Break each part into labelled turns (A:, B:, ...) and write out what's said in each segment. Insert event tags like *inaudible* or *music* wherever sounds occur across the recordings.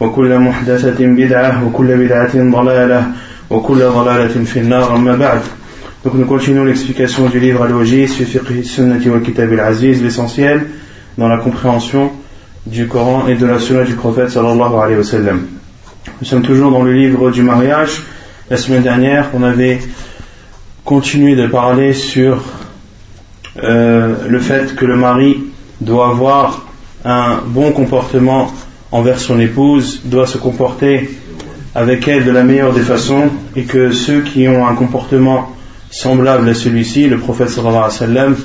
A: وكل محدثة بدعة وكل بدعة ضلالة وكل ضلالة في النار أما بعد Donc nous continuons l'explication du livre Al-Wajiz fi fiqh sunnati wal kitab al-aziz, l'essentiel dans la compréhension du Coran et de la sunna du prophète sallallahu alayhi wa sallam. Nous sommes toujours dans le livre du mariage. La semaine dernière, on avait continué de parler sur euh, le fait que le mari doit avoir un bon comportement envers son épouse, doit se comporter avec elle de la meilleure des façons, et que ceux qui ont un comportement semblable à celui-ci, le prophète sallallahu alayhi wa sallam,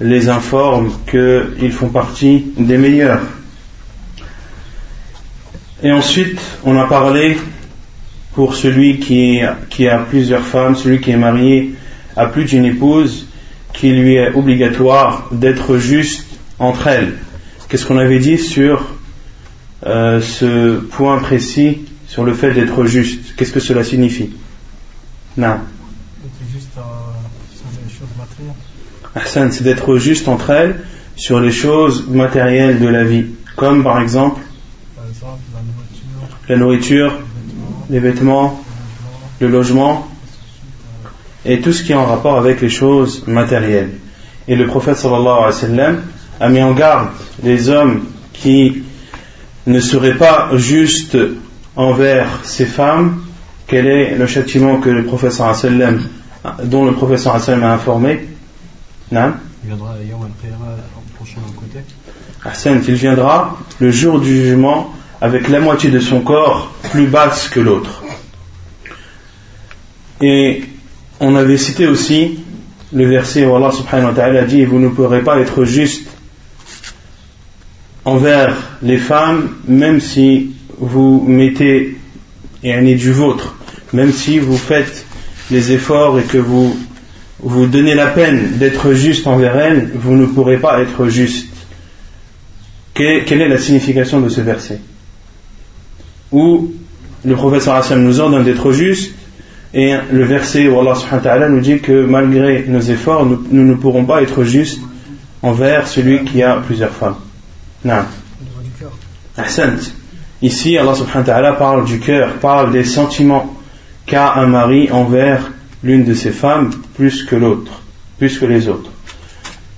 A: les informe qu'ils font partie des meilleurs. Et ensuite, on a parlé pour celui qui, qui a plusieurs femmes, celui qui est marié à plus d'une épouse, qu'il lui est obligatoire d'être juste entre elles. Qu'est-ce qu'on avait dit sur euh, ce point précis, sur le fait d'être juste Qu'est-ce que cela signifie? Non. Hassan, c'est d'être juste entre elles sur les choses matérielles de la vie, comme par exemple
B: Par exemple, la nourriture,
A: la nourriture,
B: les vêtements,
A: les vêtements,
B: le logement,
A: et tout ce qui est en rapport avec les choses matérielles. Et le prophète sallallahu alayhi wa sallam a mis en garde les hommes qui ne seraient pas justes envers ces femmes. Quel est le châtiment que le sallam, dont le wa sallam a informé? Non
B: Il viendra
A: il viendra le jour du jugement avec la moitié de son corps plus basse que l'autre. Et on avait cité aussi le verset où Allah subhanahu wa ta'ala dit Vous ne pourrez pas être juste envers les femmes, même si vous mettez yani, du vôtre, même si vous faites les efforts et que vous vous donnez la peine d'être juste envers elles, vous ne pourrez pas être juste. Quelle est la signification de ce verset? Où le professeur Hassan nous ordonne d'être juste et le verset où Allah subhanahu wa ta'ala nous dit que malgré nos efforts, nous ne pourrons pas être justes envers celui qui a plusieurs femmes. Non. Ici, Allah subhanahu wa ta'ala parle du cœur, parle des sentiments qu'a un mari envers l'une de ses femmes plus que l'autre, plus que les autres.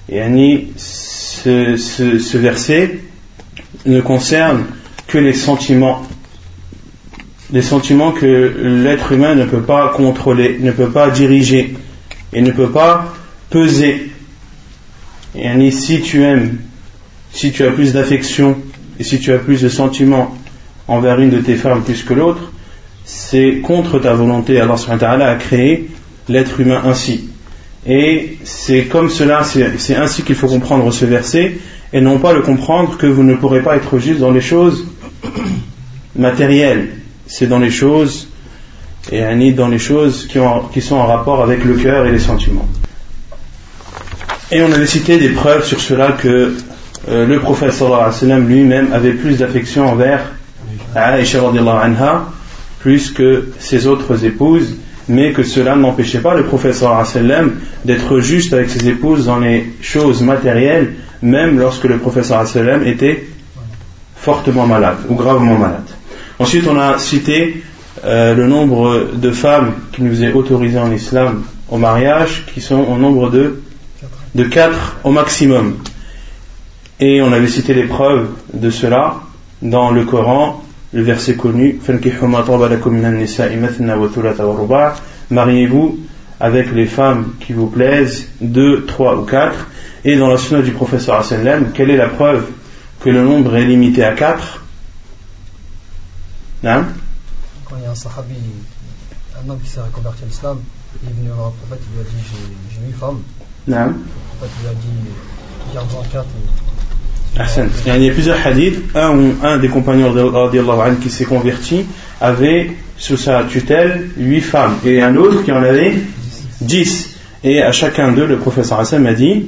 A: Et Annie, ce, ce verset ne concerne que les sentiments, les sentiments que l'être humain ne peut pas contrôler, ne peut pas diriger et ne peut pas peser. Et Annie, si tu aimes, si tu as plus d'affection et si tu as plus de sentiments envers une de tes femmes plus que l'autre, c'est contre ta volonté. Allah subhanahu a créé l'être humain ainsi. Et c'est comme cela, c'est ainsi qu'il faut comprendre ce verset, et non pas le comprendre que vous ne pourrez pas être juste dans les choses matérielles. C'est dans les choses, et ani, dans les choses qui, qui sont en rapport avec le cœur et les sentiments. Et on avait cité des preuves sur cela que euh, le prophète sallallahu lui-même avait plus d'affection envers Aïcha anha plus que ses autres épouses, mais que cela n'empêchait pas le prophète sallallahu d'être juste avec ses épouses dans les choses matérielles, même lorsque le prophète sallallahu était fortement malade ou gravement malade. Ensuite, on a cité euh, le nombre de femmes qui nous est autorisé en islam au mariage, qui sont au nombre de de 4 au maximum. Et on avait cité les preuves de cela dans le Coran le verset connu Mariez-vous avec les femmes qui vous plaisent, deux, trois ou quatre. Et dans la sunna du professeur Hassan quelle est la preuve que le nombre est limité à quatre?
B: Quand il y a un sahabi, un homme qui s'est converti à l'islam, il est venu voir le prophète, il lui a dit J'ai huit femmes.
A: Non.
B: Le prophète lui a dit Garde-en quatre.
A: Il y a plusieurs hadiths. Un, un des compagnons qui s'est converti avait sous sa tutelle huit femmes et un autre qui en avait dix. Et à chacun d'eux, le professeur Hassan m'a dit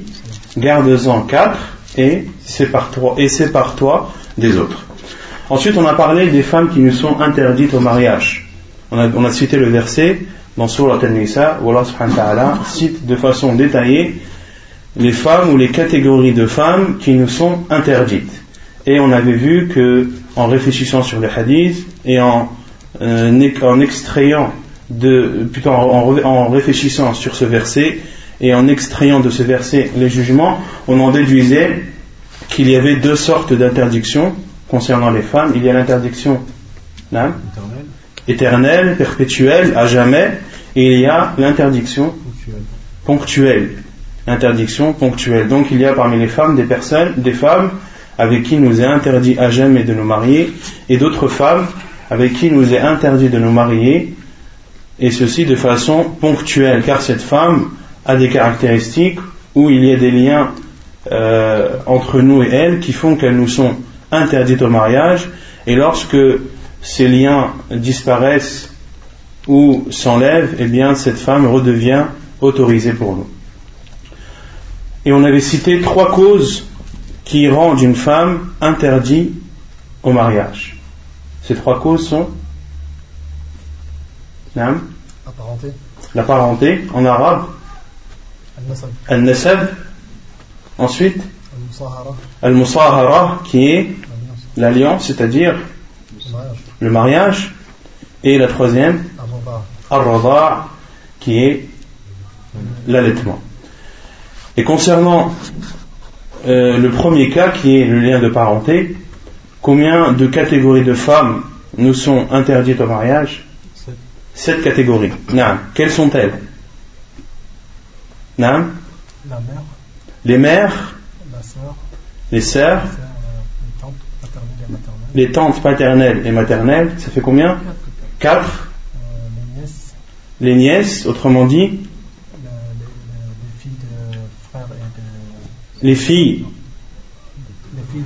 A: garde-en quatre et sépare-toi et sépare-toi des autres. Ensuite, on a parlé des femmes qui nous sont interdites au mariage. On a, on a cité le verset dans Surah Al-Nisa où Allah subhanahu wa ta'ala cite de façon détaillée les femmes ou les catégories de femmes qui nous sont interdites. Et on avait vu que, en réfléchissant sur les hadiths et en, euh, en extrayant de, plutôt en, en, réfléchissant sur ce verset et en extrayant de ce verset les jugements, on en déduisait qu'il y avait deux sortes d'interdictions concernant les femmes. Il y a l'interdiction éternelle, perpétuelle, à jamais, et il y a l'interdiction ponctuelle interdiction ponctuelle. Donc il y a parmi les femmes des personnes, des femmes avec qui nous est interdit à jamais de nous marier, et d'autres femmes avec qui nous est interdit de nous marier, et ceci de façon ponctuelle, car cette femme a des caractéristiques où il y a des liens euh, entre nous et elle qui font qu'elles nous sont interdites au mariage, et lorsque ces liens disparaissent ou s'enlèvent, eh bien cette femme redevient autorisée pour nous. Et on avait cité trois causes qui rendent une femme interdite au mariage. Ces trois causes sont
B: la parenté.
A: La parenté en arabe. Al-Nasab. Ensuite Al-Musahara qui est l'alliance, c'est-à-dire le mariage. Et la troisième Al-Rada qui est l'allaitement. Et concernant euh, le premier cas, qui est le lien de parenté, combien de catégories de femmes nous sont interdites au mariage? Sept catégories. Quelles sont-elles?
B: La mère.
A: Les mères. Les sœurs. Les tantes paternelles et maternelles. Ça fait combien? Quatre.
B: Euh,
A: les nièces, autrement dit les filles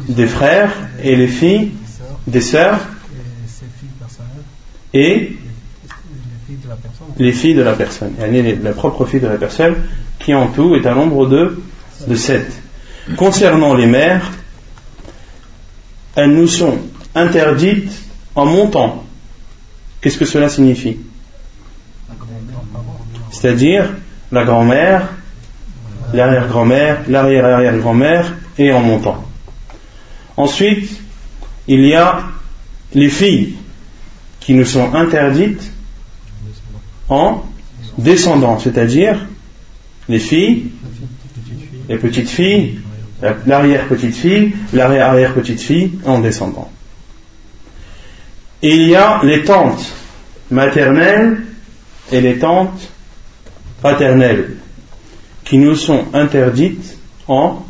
A: des frères et les filles des sœurs et les filles de la personne. La propre fille de la personne qui en tout est un nombre de, de sept. Concernant les mères, elles nous sont interdites en montant. Qu'est-ce que cela signifie? C'est-à-dire la grand-mère, l'arrière-grand-mère, l'arrière-arrière-grand-mère et en montant. Ensuite, il y a les filles qui nous sont interdites en descendant, c'est-à-dire les filles, les petites filles, l'arrière-petite fille, l'arrière-arrière-petite fille en descendant. Il y a les tantes maternelles et les tantes paternelles qui nous sont interdites en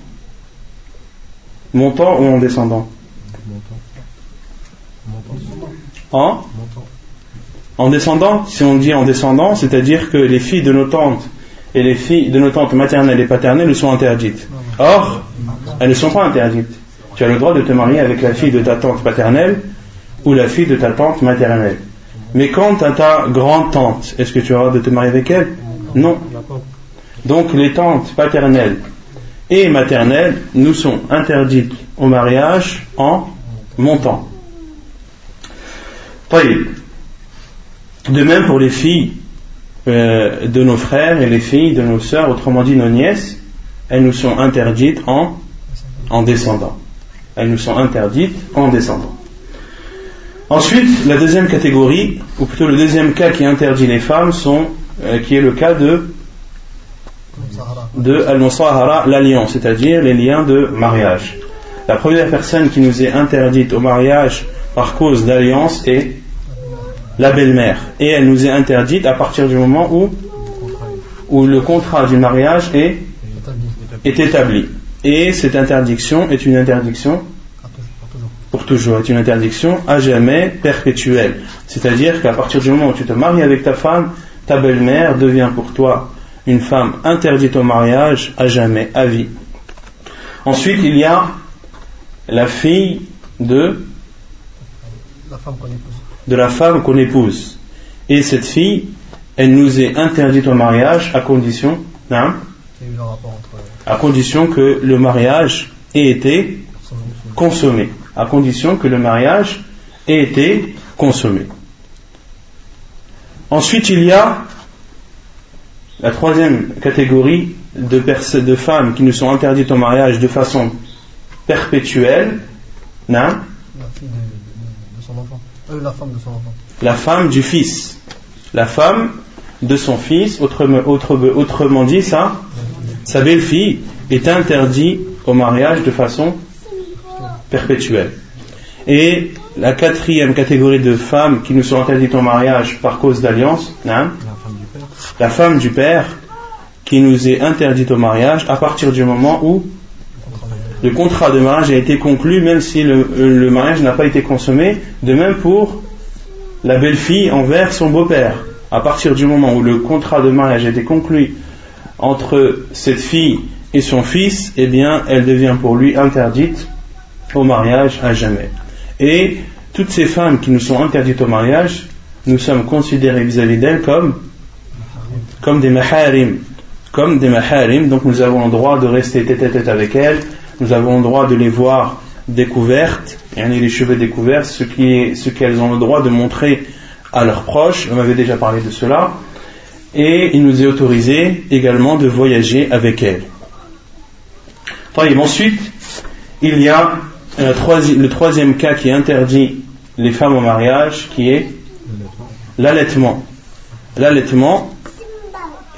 A: montant ou en descendant En En descendant, si on dit en descendant, c'est-à-dire que les filles de nos tantes et les filles de nos tantes maternelles et paternelles sont interdites. Or, elles ne sont pas interdites. Tu as le droit de te marier avec la fille de ta tante paternelle ou la fille de ta tante maternelle. Mais quant à ta grande-tante, est-ce que tu auras de te marier avec elle? Non. Donc les tantes paternelles et maternelles nous sont interdites au mariage en montant. De même pour les filles euh, de nos frères et les filles de nos sœurs, autrement dit nos nièces, elles nous sont interdites en, en descendant. Elles nous sont interdites en descendant. Ensuite, la deuxième catégorie, ou plutôt le deuxième cas qui interdit les femmes, euh, qui est le cas de de al-musahara, l'alliance, c'est-à-dire les liens de mariage. La première personne qui nous est interdite au mariage par cause d'alliance est la belle-mère. Et elle nous est interdite à partir du moment où, où le contrat du mariage est, est établi. Et cette interdiction est une interdiction pour toujours, est une interdiction à jamais perpétuelle. C'est-à-dire qu'à partir du moment où tu te maries avec ta femme, ta belle-mère devient pour toi une femme interdite au mariage à jamais, à vie. Ensuite, il y a la fille de de la femme qu'on épouse. Et cette fille, elle nous est interdite au mariage à condition, hein, à condition que le mariage ait été consommé. À condition que le mariage ait été consommé. Ensuite, il y a la troisième catégorie de, de femmes qui nous sont interdites au mariage de façon perpétuelle. Non
B: la femme de son enfant.
A: La femme du fils. La femme de son fils, autrement, autrement dit, ça, sa belle-fille est interdite au mariage de façon perpétuelle. Et la quatrième catégorie de femmes qui nous sont interdites au mariage par cause d'alliance, hein, la femme du père qui nous est interdite au mariage à partir du moment où le contrat de mariage a été conclu, même si le, mariage n'a pas été consommé. De même pour la belle-fille envers son beau-père. À partir du moment où le contrat de mariage a été conclu entre cette fille et son fils, eh bien, elle devient pour lui interdite au mariage à jamais. Et toutes ces femmes qui nous sont interdites au mariage, nous sommes considérés vis-à-vis d'elles comme, comme des maharim. Comme des maharim, donc nous avons le droit de rester tête à tête avec elles, nous avons le droit de les voir découvertes, et les cheveux découverts, ce qu'elles ont le droit de montrer à leurs proches, on avait déjà parlé de cela, et il nous est autorisé également de voyager avec elles. ensuite, il y a le troisième cas qui interdit les femmes au mariage, qui est l'allaitement. L'allaitement,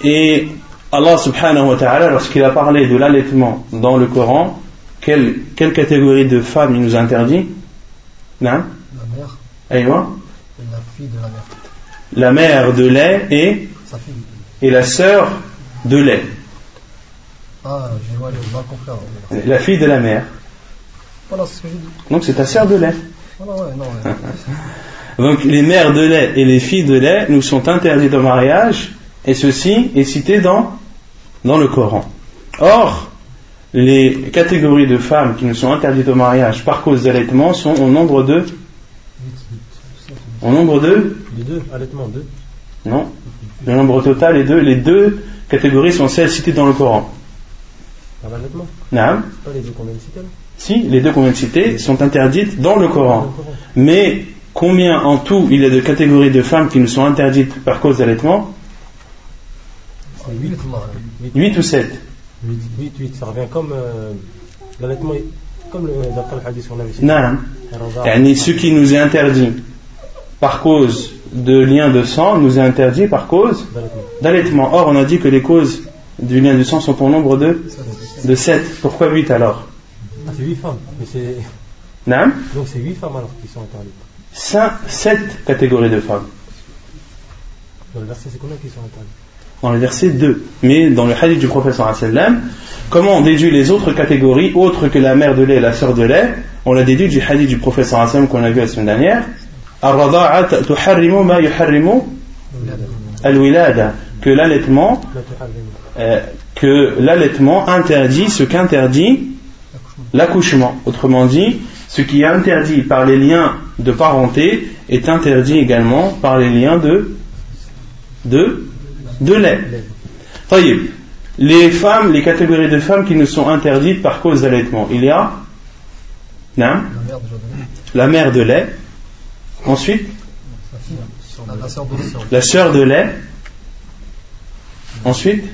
A: et Allah subhanahu wa ta'ala, lorsqu'il a parlé de l'allaitement dans le Coran, quelle, quelle catégorie de femmes il nous interdit?
B: Non La mère.
A: Aïwa
B: La fille de la mère.
A: La mère de lait et
B: Sa fille.
A: Et la sœur de lait.
B: Ah, j'ai mal compris.
A: La fille de la mère.
B: Voilà, c'est ce que j'ai dit.
A: Donc c'est ta sœur de lait.
B: Voilà, ouais, non. Ouais. *laughs*
A: Donc les mères de lait et les filles de lait nous sont interdites au mariage, et ceci est cité dans, dans le Coran. Or, les catégories de femmes qui nous sont interdites au mariage par cause d'allaitement sont au nombre de au nombre de
B: deux, allaitement deux.
A: Non, le nombre total est deux. Les deux catégories sont celles citées dans le Coran.
B: l'allaitement
A: Non.
B: Pas les deux qu'on vient de citer
A: Si, les deux qu'on vient de citer sont interdites dans le Coran. Mais combien en tout il y a de catégories de femmes qui nous sont interdites par cause d'allaitement? 8 ou 7
B: 8, 8, ça revient comme euh, l'allaitement, comme le, d'après le hadith qu'on avait
A: cité. Non, ce qui nous est interdit par cause de lien de sang nous est interdit par cause d'allaitement. Or, on a dit que les causes du lien de sang sont au nombre de, de 7. Pourquoi 8 alors
B: ah, C'est 8 femmes. Mais c'est...
A: Non
B: Donc c'est 8 femmes alors qui sont interdites.
A: 5, 7 catégories de femmes.
B: Dans le verset, c'est combien qui sont interdites?
A: Dans le verset 2. Mais dans le hadith du professeur sallam, comment on déduit les autres catégories, autres que la mère de lait et la sœur de lait? On l'a déduit du hadith du professeur sallam qu'on a vu la semaine dernière. que l'allaitement euh, que l'allaitement interdit ce qu'interdit l'accouchement. Autrement dit, ce qui est interdit par les liens de parenté est interdit également par les liens de de de lait. Les femmes, les catégories de femmes qui nous sont interdites par cause d'allaitement. Il y a non la mère de lait. Ensuite la sœur de lait. Ensuite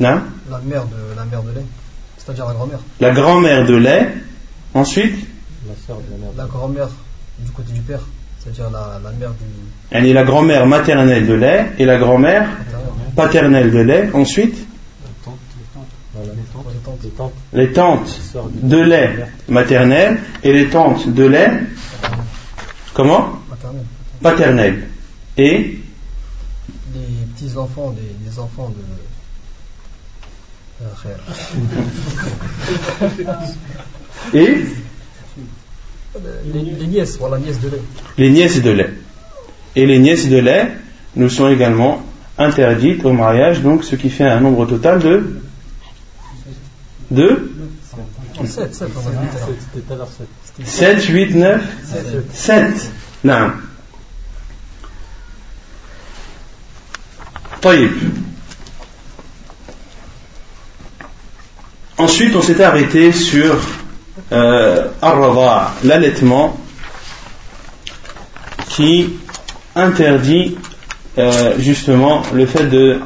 B: non la mère de, la mère de lait. C'est-à-dire la grand-mère.
A: La grand-mère de lait. Ensuite
B: la, la grand-mère du côté du père. C'est-à-dire la, la, mère du.
A: Elle est la grand-mère maternelle de lait et la grand-mère paternelle de lait. Ensuite les tantes. De lait maternel et les tantes de lait comment paternel et
B: les petits enfants des, enfants de
A: et
B: les, nièces, voilà, nièces de lait.
A: Les nièces de lait. Et les nièces de lait nous sont également interdites au mariage, donc ce qui fait un nombre total de de 7, 7, 7, 8, 9, 7. Non. Ensuite, on s'était arrêté sur euh, l'allaitement, qui interdit euh, justement le fait de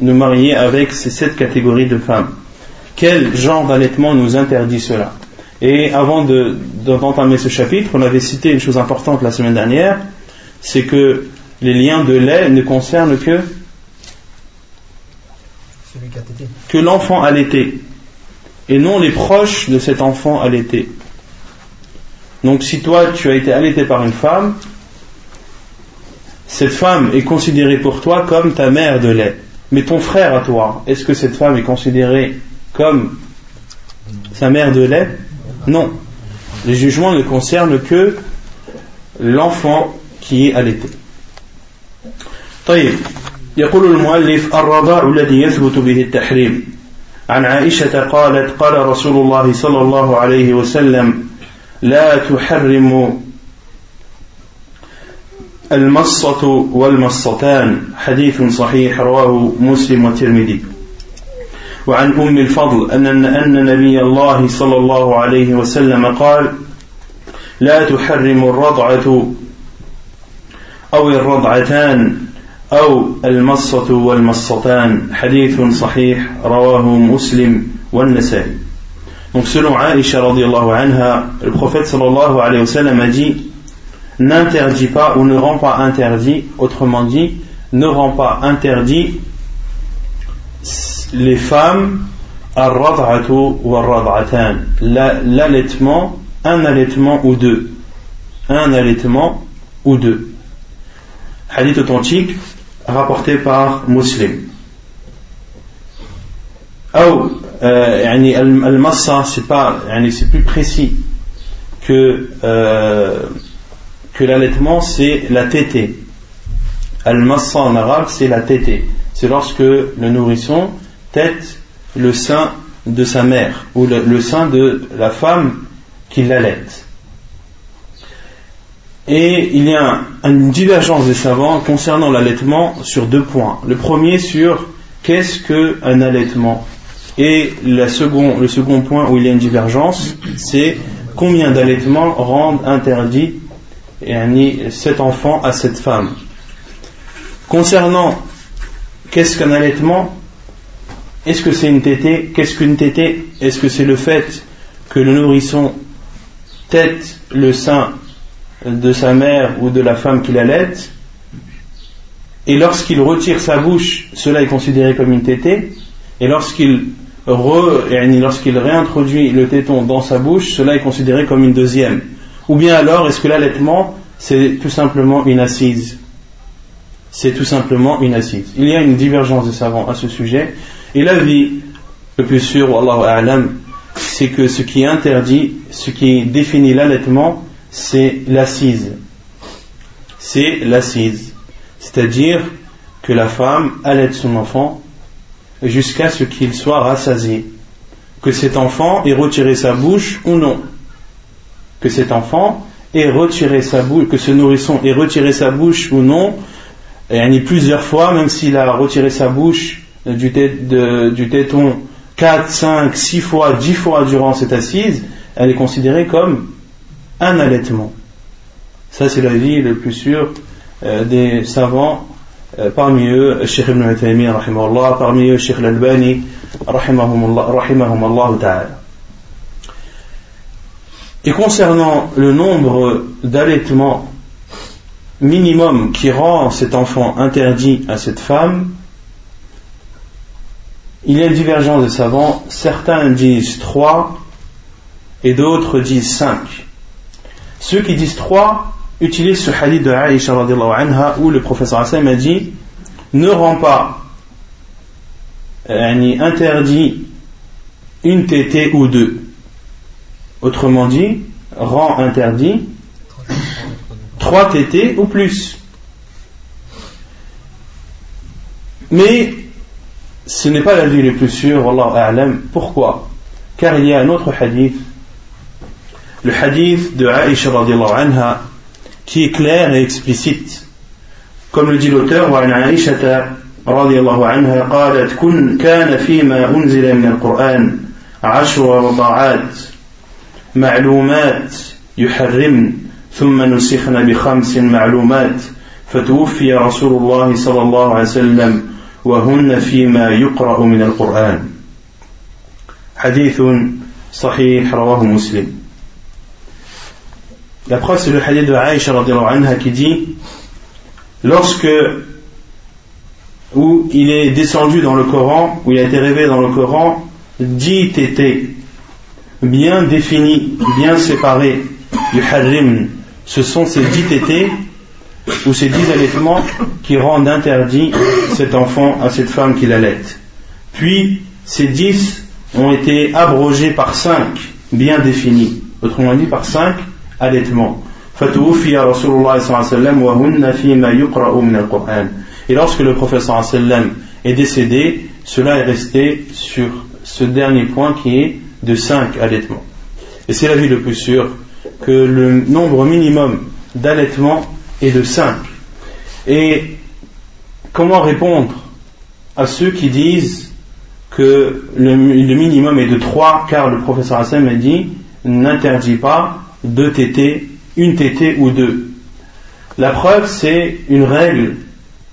A: nous marier avec ces sept catégories de femmes. Quel genre d'allaitement nous interdit cela? Et avant d'entamer ce chapitre, on avait cité une chose importante la semaine dernière, c'est que les liens de lait ne concernent que que l'enfant allaité et non les proches de cet enfant allaité. Donc si toi tu as été allaité par une femme, cette femme est considérée pour toi comme ta mère de lait. Mais ton frère à toi, est-ce que cette femme est considérée comme sa mère de lait Non. Le jugement ne concerne que l'enfant qui est allaité. طيب يقول المؤلف الرضاع الذي يثبت به التحريم عن عائشة قالت قال رسول الله صلى الله عليه وسلم لا تحرم المصة والمصتان. حديث صحيح رواه مسلم والترمذي. وعن أم الفضل أن أن نبي الله صلى الله عليه وسلم قال لا تحرم الرضعة أو الرضعتان. أو المصة والمصتان حديث صحيح رواه مسلم والنسائي Donc selon Aisha radiallahu anha, le prophète sallallahu alayhi wa sallam a dit n'interdit pas ou ne rend pas interdit, autrement dit, ne rend pas interdit les femmes l'allaitement, un allaitement ou deux. Un allaitement ou deux. Hadith authentique rapporté par Muslim. Ou, euh, al-massa, c'est pas, c'est plus précis que, euh, que l'allaitement, c'est la tétée. Al-massa en arabe, c'est la tétée. C'est lorsque le nourrisson tête le sein de sa mère ou le, sein de la femme qui l'allaite. Et il y a une divergence des savants concernant l'allaitement sur deux points. Le premier sur qu'est-ce qu'un allaitement Et le second, point où il y a une divergence, c'est combien d'allaitements rendent interdit cet enfant à cette femme. Concernant qu'est-ce qu'un allaitement, est-ce que c'est une tétée Qu'est-ce qu'une tétée? Est-ce que c'est le fait que le nourrisson tête le sein de sa mère ou de la femme qui l'allait et lorsqu'il retire sa bouche, cela est considéré comme une tétée et lorsqu'il réintroduit le téton dans sa bouche, cela est considéré comme une deuxième. Ou bien alors, est-ce que l'allaitement, c'est tout simplement une assise? C'est tout simplement une assise. Il y a une divergence des savants à ce sujet. Et l'avis le plus sûr, c'est que ce qui interdit, ce qui définit l'allaitement, c'est l'assise. C'est l'assise. C'est-à-dire que la femme allaite son enfant jusqu'à ce qu'il soit rassasié. Que cet enfant ait retiré sa bouche ou non. Que cet enfant ait retiré sa bouche, que ce nourrisson ait retiré sa bouche ou non, et plusieurs fois, même s'il a retiré sa bouche du, téton 4, 5, 6 fois, 10 fois durant cette assise, elle est considérée comme un allaitement. Ça, c'est la vie le plus sûr euh, des savants. Euh, parmi eux, Sheikh Ibn Uthaymin, parmi eux, Sheikh Al-Albani, ta'ala. Et concernant le nombre d'allaitements minimum qui rend cet enfant interdit à cette femme, il y a une divergence de savants. Certains disent 3 et d'autres disent 5. Ceux qui disent 3 utilisent ce hadith de Aisha anha où le professeur Hassan a dit ne rend pas euh, interdit une tétée ou deux. Autrement dit, rend interdit trois tétés ou plus. Mais ce n'est pas la vie le plus sûr, Allah Pourquoi? Car il y a un autre hadith, le hadith de Aisha anha, qui est clair et explicite. Comme le dit l'auteur, رضي الله عنها قالت كن كان فيما أنزل من القرآن عشر رضاعات معلومات يحرمن ثم نسخن بخمس معلومات فتوفي رسول الله صلى الله عليه وسلم وهن فيما يقرأ من القرآن حديث صحيح رواه مسلم La preuve, c'est le hadith de Aïcha anha qui dit Lorsque où il est descendu dans le Coran, où il a été révélé dans le Coran, dix tétés, bien définis, bien séparés, du harim. Ce sont ces dix tétés, ou ces dix allaitements, qui rendent interdit cet enfant à cette femme qui l'allait. Puis, ces dix ont été abrogés par cinq, bien définis. Autrement dit, par cinq wa et lorsque le professeur est décédé, cela est resté sur ce dernier point qui est de 5 allaitements. Et c'est la vie le plus sûr que le nombre minimum d'allaitements est de 5. Et comment répondre à ceux qui disent que le, minimum est de 3 car le professeur Hassan a dit n'interdit pas deux tétés, une tétée ou deux. La preuve c'est une règle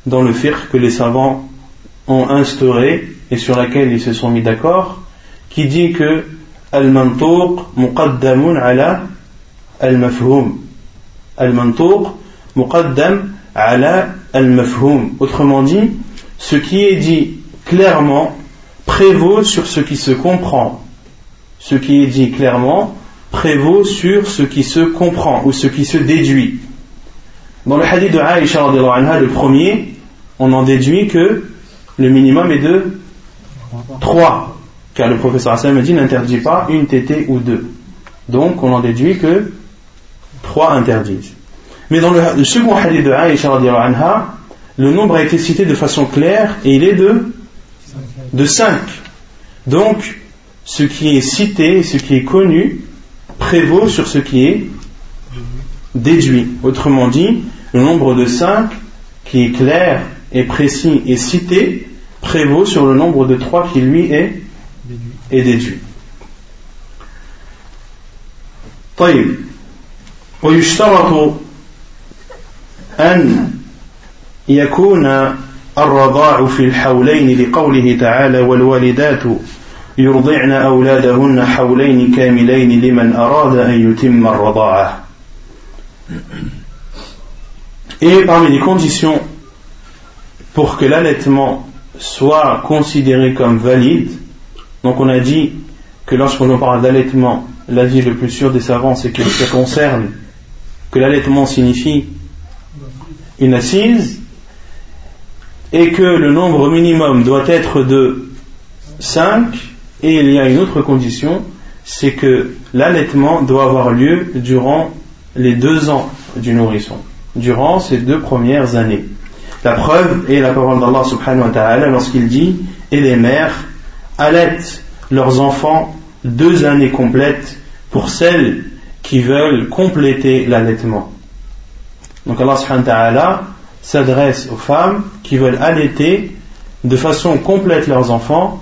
A: dans le fiqh que les savants ont instauré et sur laquelle ils se sont mis d'accord, qui dit que al-mantuq muqaddamun ala al-mafhum. Al-mantuq muqaddam ala al-mafhum. Autrement dit, ce qui est dit clairement prévaut sur ce qui se comprend. Ce qui est dit clairement prévaut sur ce qui se comprend ou ce qui se déduit. Dans le hadith de Aïcha, le premier, on en déduit que le minimum est de 3. Car le professeur Hassan dit n'interdit pas une tétée ou deux. Donc on en déduit que 3 interdisent. Mais dans le, second hadith de Aïcha, anha, le nombre a été cité de façon claire et il est de, de 5. Donc ce qui est cité, ce qui est connu, prévaut sur ce qui est déduit. Autrement dit, le nombre de 5 qui est clair et précis et cité prévaut sur le nombre de trois qui lui est, est déduit. طيب ويشترط أن يكون الرضاع في الحولين لقوله تعالى والوالدات يرضعن أولادهن حولين كاملين لمن أراد أن يتم الرضاعة Et parmi les conditions pour que l'allaitement soit considéré comme valide, donc on a dit que lorsqu'on parle d'allaitement, l'avis le plus sûr des savants, c'est que ça concerne que l'allaitement signifie une assise et que le nombre minimum doit être de 5 et il y a une autre condition, c'est que l'allaitement doit avoir lieu durant les deux ans du nourrisson, durant ces deux premières années. La preuve est la parole d'Allah subhanahu wa ta'ala lorsqu'il dit Et les mères allaitent leurs enfants deux années complètes pour celles qui veulent compléter l'allaitement. Donc Allah subhanahu wa ta'ala s'adresse aux femmes qui veulent allaiter de façon complète leurs enfants,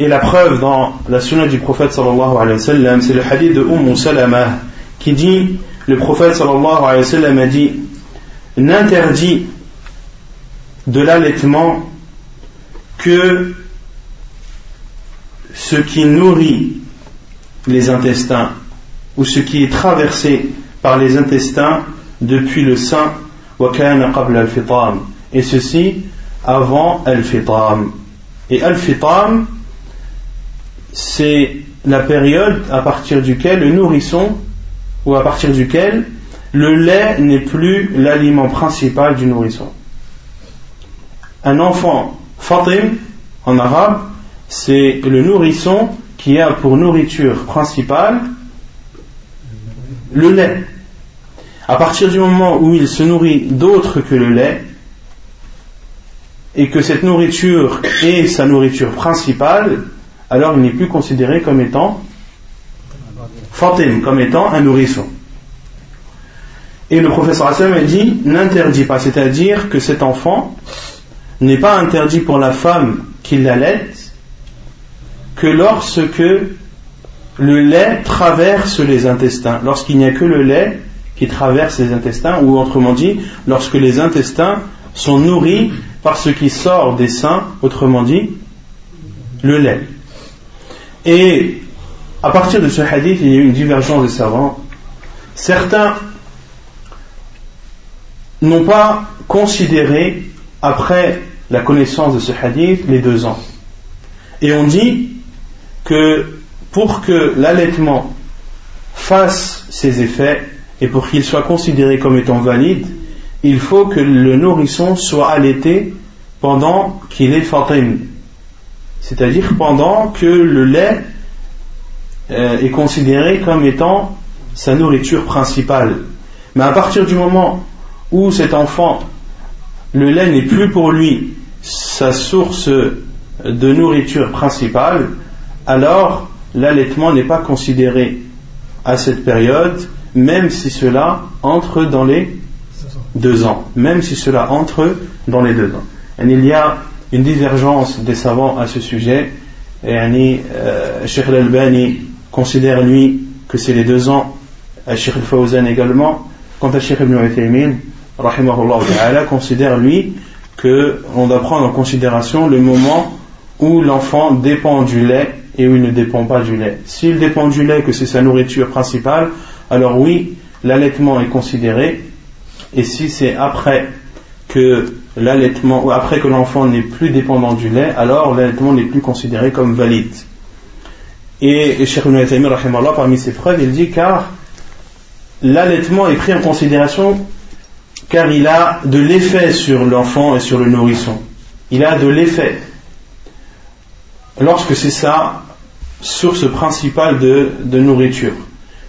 A: Et la preuve dans la sunna du prophète sallallahu alayhi wa c'est le hadith de Umm Salama qui dit, le prophète sallallahu alayhi wa a dit, n'interdit de l'allaitement que ce qui nourrit les intestins ou ce qui est traversé par les intestins depuis le sein. Et ceci avant al-fitam. Et al-fitam c'est la période à partir duquel le nourrisson ou à partir duquel le lait n'est plus l'aliment principal du nourrisson un enfant fatim en arabe c'est le nourrisson qui a pour nourriture principale le lait. À partir du moment où il se nourrit d'autre que le lait, et que cette nourriture est sa nourriture principale, alors il n'est plus considéré comme étant fatim, comme étant un nourrisson. Et le professeur Hassan a dit n'interdit pas, c'est-à-dire que cet enfant n'est pas interdit pour la femme qui l'allait que lorsque le lait traverse les intestins, lorsqu'il n'y a que le lait qui traverse les intestins, ou autrement dit, lorsque les intestins sont nourris par ce qui sort des seins, autrement dit, le lait. Et à partir de ce hadith, il y a eu une divergence des savants. Certains n'ont pas considéré, après la connaissance de ce hadith, les deux ans. Et on dit que pour que l'allaitement fasse ses effets et pour qu'il soit considéré comme étant valide, il faut que le nourrisson soit allaité pendant qu'il est fatim, c'est-à-dire pendant que le lait euh, est considéré comme étant sa nourriture principale. Mais à partir du moment où cet enfant, le lait n'est plus pour lui sa source de nourriture principale, alors l'allaitement n'est pas considéré à cette période, même si cela entre dans les deux ans, même si cela entre dans les deux ans. Une divergence des savants à ce sujet. Et euh, Sheikh al-Albani considère lui que c'est les deux ans, Sheikh al-Fawzan également. Quant à Sheikh ibn Uthaymin, rahimahullah considère lui qu'on doit prendre en considération le moment où l'enfant dépend du lait et où il ne dépend pas du lait. S'il dépend du lait, que c'est sa nourriture principale, alors oui, l'allaitement est considéré. Et si c'est après que l'allaitement, ou après que l'enfant n'est plus dépendant du lait, alors l'allaitement n'est plus considéré comme valide. Et Cheikh Ibn parmi ses preuves, il dit car l'allaitement est pris en considération car il a de l'effet sur l'enfant et sur le nourrisson. Il a de l'effet lorsque c'est sa source principale de, nourriture.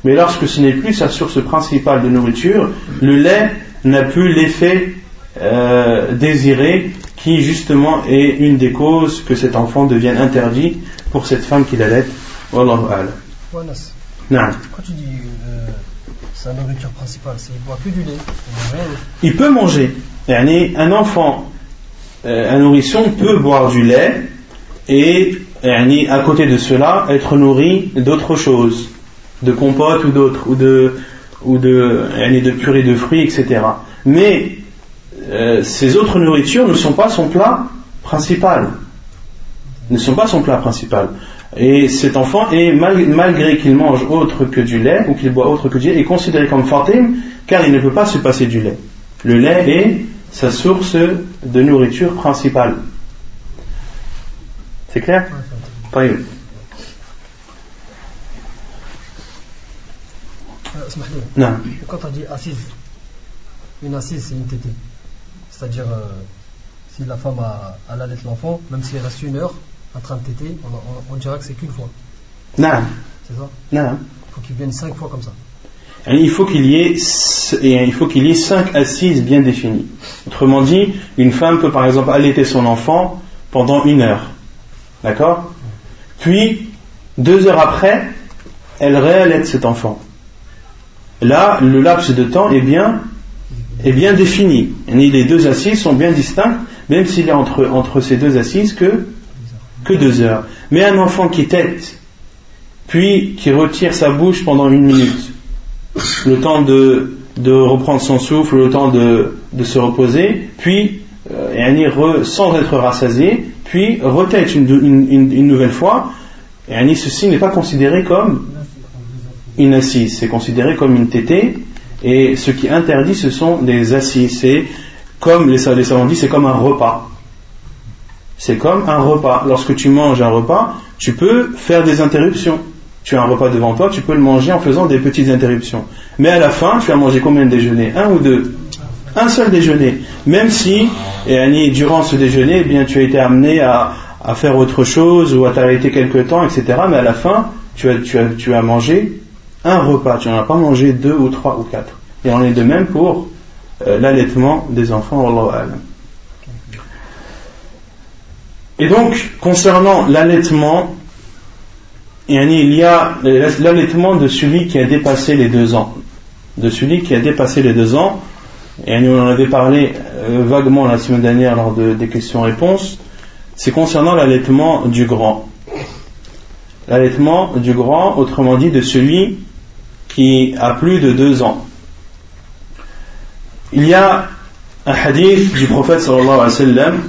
A: Mais lorsque ce n'est plus sa source principale de nourriture, le lait n'a plus l'effet euh, désiré qui justement est une des causes que cet enfant devienne interdit pour cette femme qui l'allait. Wallahu
B: Quand tu dis euh, sa nourriture principale, c'est il boit plus du lait.
A: Il peut manger. Un enfant, euh, un nourrisson peut boire du lait et à côté de cela être nourri d'autres choses, de compote ou d'autres, ou de, ou de, de purée de fruits, etc. Mais euh, ces autres nourritures ne sont pas son plat principal. Ne sont pas son plat principal. Et cet enfant, est, malgré qu'il mange autre que du lait ou qu'il boit autre que du lait, est considéré comme fatim car il ne peut pas se passer du lait. Le lait est sa source de nourriture principale. C'est clair? Pas une.
B: Euh, non. Quand on dit assise, une assise c'est une tétée. C'est-à-dire, euh, si la femme a, a l'enfant, même s'il reste une heure en train de téter, on, on, dira que c'est qu'une fois.
A: Non.
B: C'est ça?
A: Non.
B: Il faut qu'il vienne cinq fois comme ça.
A: Il faut qu'il y ait il faut qu'il y ait cinq assises bien définies. Autrement dit, une femme peut par exemple allaiter son enfant pendant une heure. D'accord? Puis, deux heures après, elle réallaite cet enfant. Là, le laps de temps est bien, est bien défini. Les deux assises sont bien distinctes, même s'il y a entre, ces deux assises que deux heures. Mais un enfant qui tête, puis qui retire sa bouche pendant une minute, le temps de, reprendre son souffle, le temps de, se reposer, puis euh, sans être rassasié, puis retête une, une, nouvelle fois, et ceci n'est pas considéré comme une assise, c'est considéré comme une tétée, et ce qui interdit ce sont des assises, c'est comme les, les savants disent, c'est comme un repas. C'est comme un repas. Lorsque tu manges un repas, tu peux faire des interruptions. Tu as un repas devant toi, tu peux le manger en faisant des petites interruptions. Mais à la fin, tu as mangé combien de déjeuners? Un ou deux? Un seul déjeuner. Même si, et durant ce déjeuner, eh bien, tu as été amené à, faire autre chose ou à t'arrêter quelque temps, etc. Mais à la fin, tu as, tu as, tu as mangé un repas. Tu n'en as pas mangé deux ou trois ou quatre. Et on est de même pour euh, l'allaitement des enfants. Et donc, concernant l'allaitement, il y a l'allaitement de celui qui a dépassé les deux ans. De celui qui a dépassé les deux ans, et on en avait parlé euh, vaguement la semaine dernière lors des questions-réponses, c'est concernant l'allaitement du grand. L'allaitement du grand, autrement dit, de celui qui a plus de deux ans. Il y a un hadith du prophète sallallahu alayhi wa sallam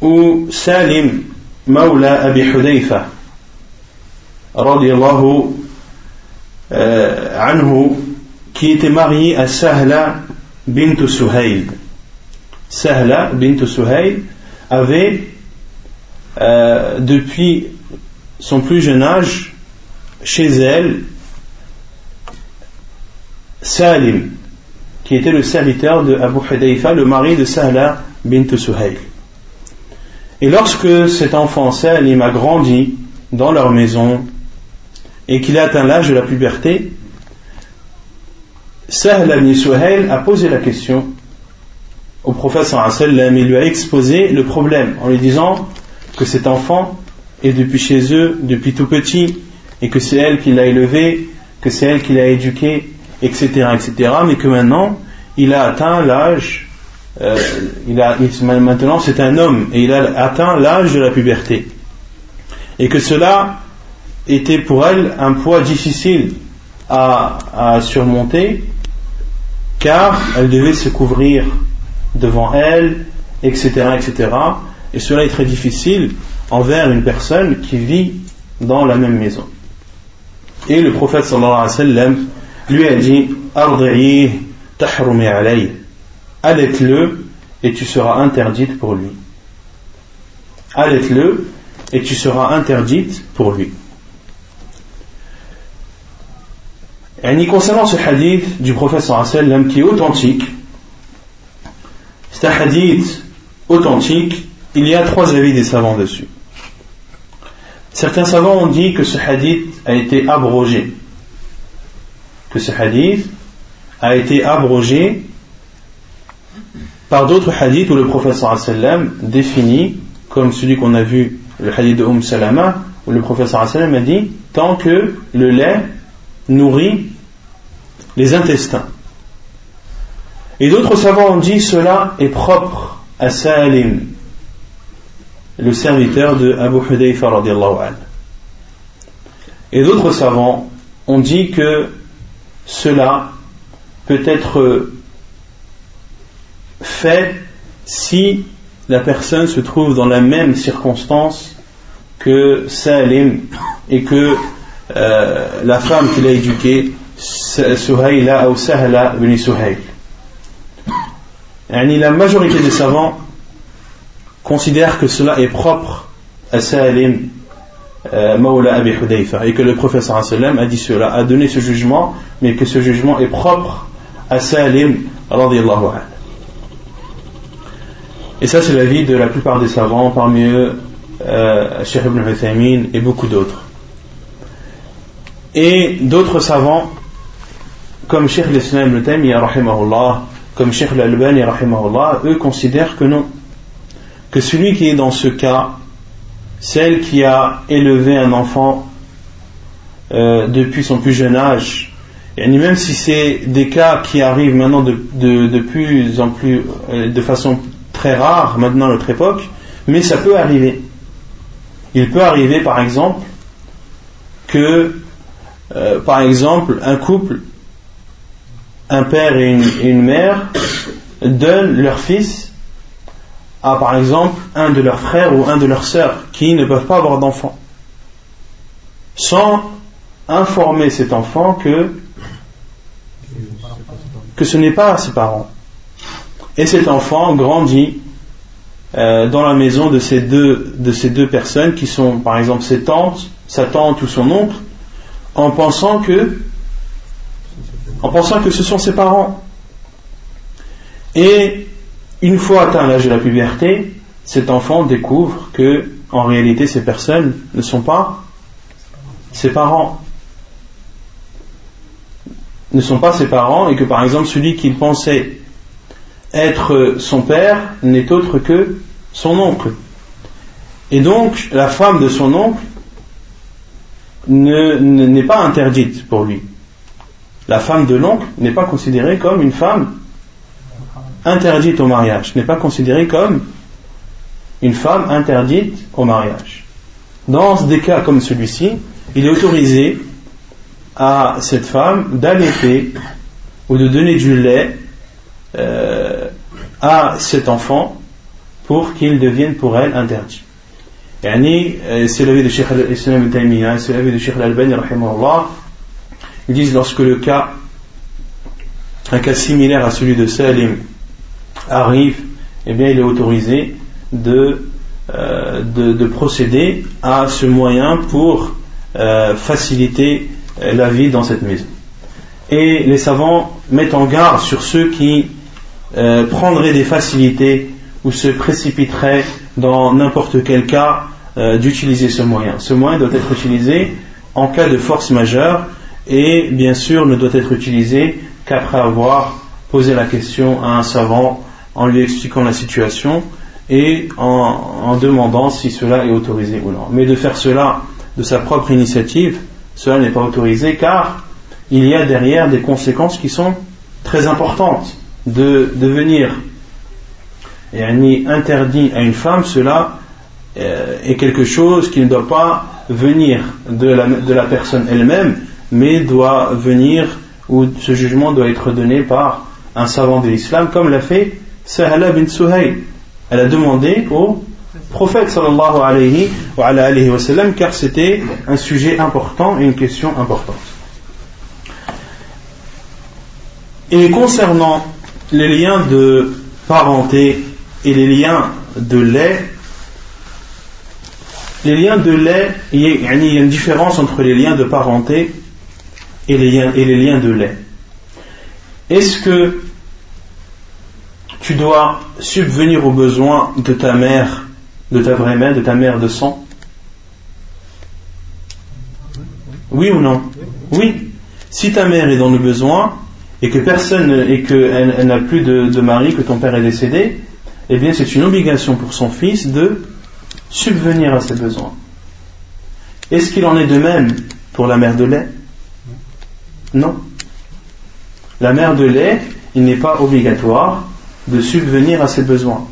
A: où Salim, Mawla Abi Hudayfa, radiallahu euh, anhu, qui était marié à Sahla bint Suhayl. Sahla bint Suhayl avait, euh, depuis son plus jeune âge, chez elle, Salim, qui était le serviteur de Abu Hudayfa, le mari de Sahla bint Suhayl. Et lorsque cet enfant Salim a grandi dans leur maison et qu'il a atteint l'âge de la puberté, Sahl ibn Suhail a posé la question au prophète sallam et lui a exposé le problème en lui disant que cet enfant est depuis chez eux, depuis tout petit, et que c'est elle qui l'a élevé, que c'est elle qui l'a éduqué, etc., etc., mais que maintenant il a atteint l'âge euh, il a, maintenant c'est un homme et il a atteint l'âge de la puberté. Et que cela était pour elle un poids difficile à, surmonter car elle devait se couvrir devant elle, etc., etc. Et cela est très difficile envers une personne qui vit dans la même maison. Et le prophète sallallahu alayhi wa sallam lui a dit allaite-le et tu seras interdite pour lui. Allaite-le et tu seras interdite pour lui. Et concernant ce hadith du prophète sallam qui est authentique, c'est un hadith authentique, il y a trois avis des savants dessus. Certains savants ont dit que ce hadith a été abrogé. Que ce hadith a été abrogé par d'autres hadiths où le prophète sallam définit, comme celui qu'on a vu, le hadith de Umm Salama, où le prophète sallam a dit tant que le lait nourrit les intestins. Et d'autres savants ont dit cela est propre à Salim, le serviteur de Abu Hudayfa Et d'autres savants ont dit que cela peut être fait si la personne se trouve dans la même circonstance que Salim et que euh, la femme qu'il a éduquée, Suhayla ou Sahla bin Suhayl. La majorité des savants considèrent que cela est propre à Salim, euh, Abi Hudayfa, et que le professeur a dit cela, a donné ce jugement, mais que ce jugement est propre à Salim, radiallahu anhu. Et ça, c'est l'avis de la plupart des savants, parmi eux, euh, Sheikh ibn et beaucoup d'autres. Et d'autres savants, comme Sheikh l'Islam ibn Taymiyyah, comme Sheikh l'Albani, eux considèrent que non. Que celui qui est dans ce cas, celle qui a élevé un enfant euh, depuis son plus jeune âge, et même si c'est des cas qui arrivent maintenant de, de, plus en plus, euh, de façon très rare maintenant à notre époque, mais ça peut arriver. il peut arriver par exemple que, euh, par exemple, un couple, un père et une, mère, donnent leur fils à, par exemple, un de leurs frères ou un de leurs sœurs qui ne peuvent pas avoir d'enfant, sans informer cet enfant que, que ce n'est pas ses parents. Et cet enfant grandit euh, dans la maison de ces, deux, de ces deux personnes qui sont par exemple ses tantes, sa tante ou son oncle, en pensant que, en pensant que ce sont ses parents. Et une fois atteint l'âge de la puberté, cet enfant découvre que en réalité ces personnes ne sont pas ses parents ne sont pas ses parents et que par exemple celui qu'il pensait être son père n'est autre que son oncle. Et donc la femme de son oncle n'est pas interdite pour lui. La femme de l'oncle n'est pas considérée comme une femme interdite au mariage, n'est pas considérée comme une femme interdite au mariage. Dans des cas comme celui-ci, il est autorisé à cette femme d'allaiter ou de donner du lait euh, à cet enfant pour qu'il devienne pour elle interdit. Euh, c'est l'avis de Sheikh al-Islam c'est l'avis de Sheikh al-Albani, ils disent lorsque le cas, un cas similaire à celui de Salim arrive, eh bien il est autorisé de, euh, de, procéder à ce moyen pour faciliter euh, la vie dans cette maison. Et les savants mettent en garde sur ceux qui euh, prendraient des facilités ou se précipiteraient dans n'importe quel cas euh, d'utiliser ce moyen. Ce moyen doit être utilisé en cas de force majeure et bien sûr ne doit être utilisé qu'après avoir posé la question à un savant en lui expliquant la situation et en, demandant si cela est autorisé ou non. Mais de faire cela de sa propre initiative, cela n'est pas autorisé car il y a derrière des conséquences qui sont très importantes. De devenir interdit à une femme, cela euh, est quelque chose qui ne doit pas venir de la, de la personne elle-même, mais doit venir, ou ce jugement doit être donné par un savant de l'islam, comme l'a fait Sahala bin Suhayl. Elle a demandé au prophète sallallahu alayhi wa, alayhi wa sallam, car c'était un sujet important et une question importante. Et concernant les liens de parenté et les liens de lait, les liens de lait, il y a une différence entre les liens de parenté et les liens, et les liens de lait. Est-ce que tu dois subvenir aux besoins de ta mère de ta vraie mère, de ta mère de sang Oui ou non? Oui. Si ta mère est dans le besoin et que personne et qu'elle elle, n'a plus de, mari, que ton père est décédé, eh bien c'est une obligation pour son fils de subvenir à ses besoins. Est-ce qu'il en est de même pour la mère de lait? Non. La mère de lait, il n'est pas obligatoire de subvenir à ses besoins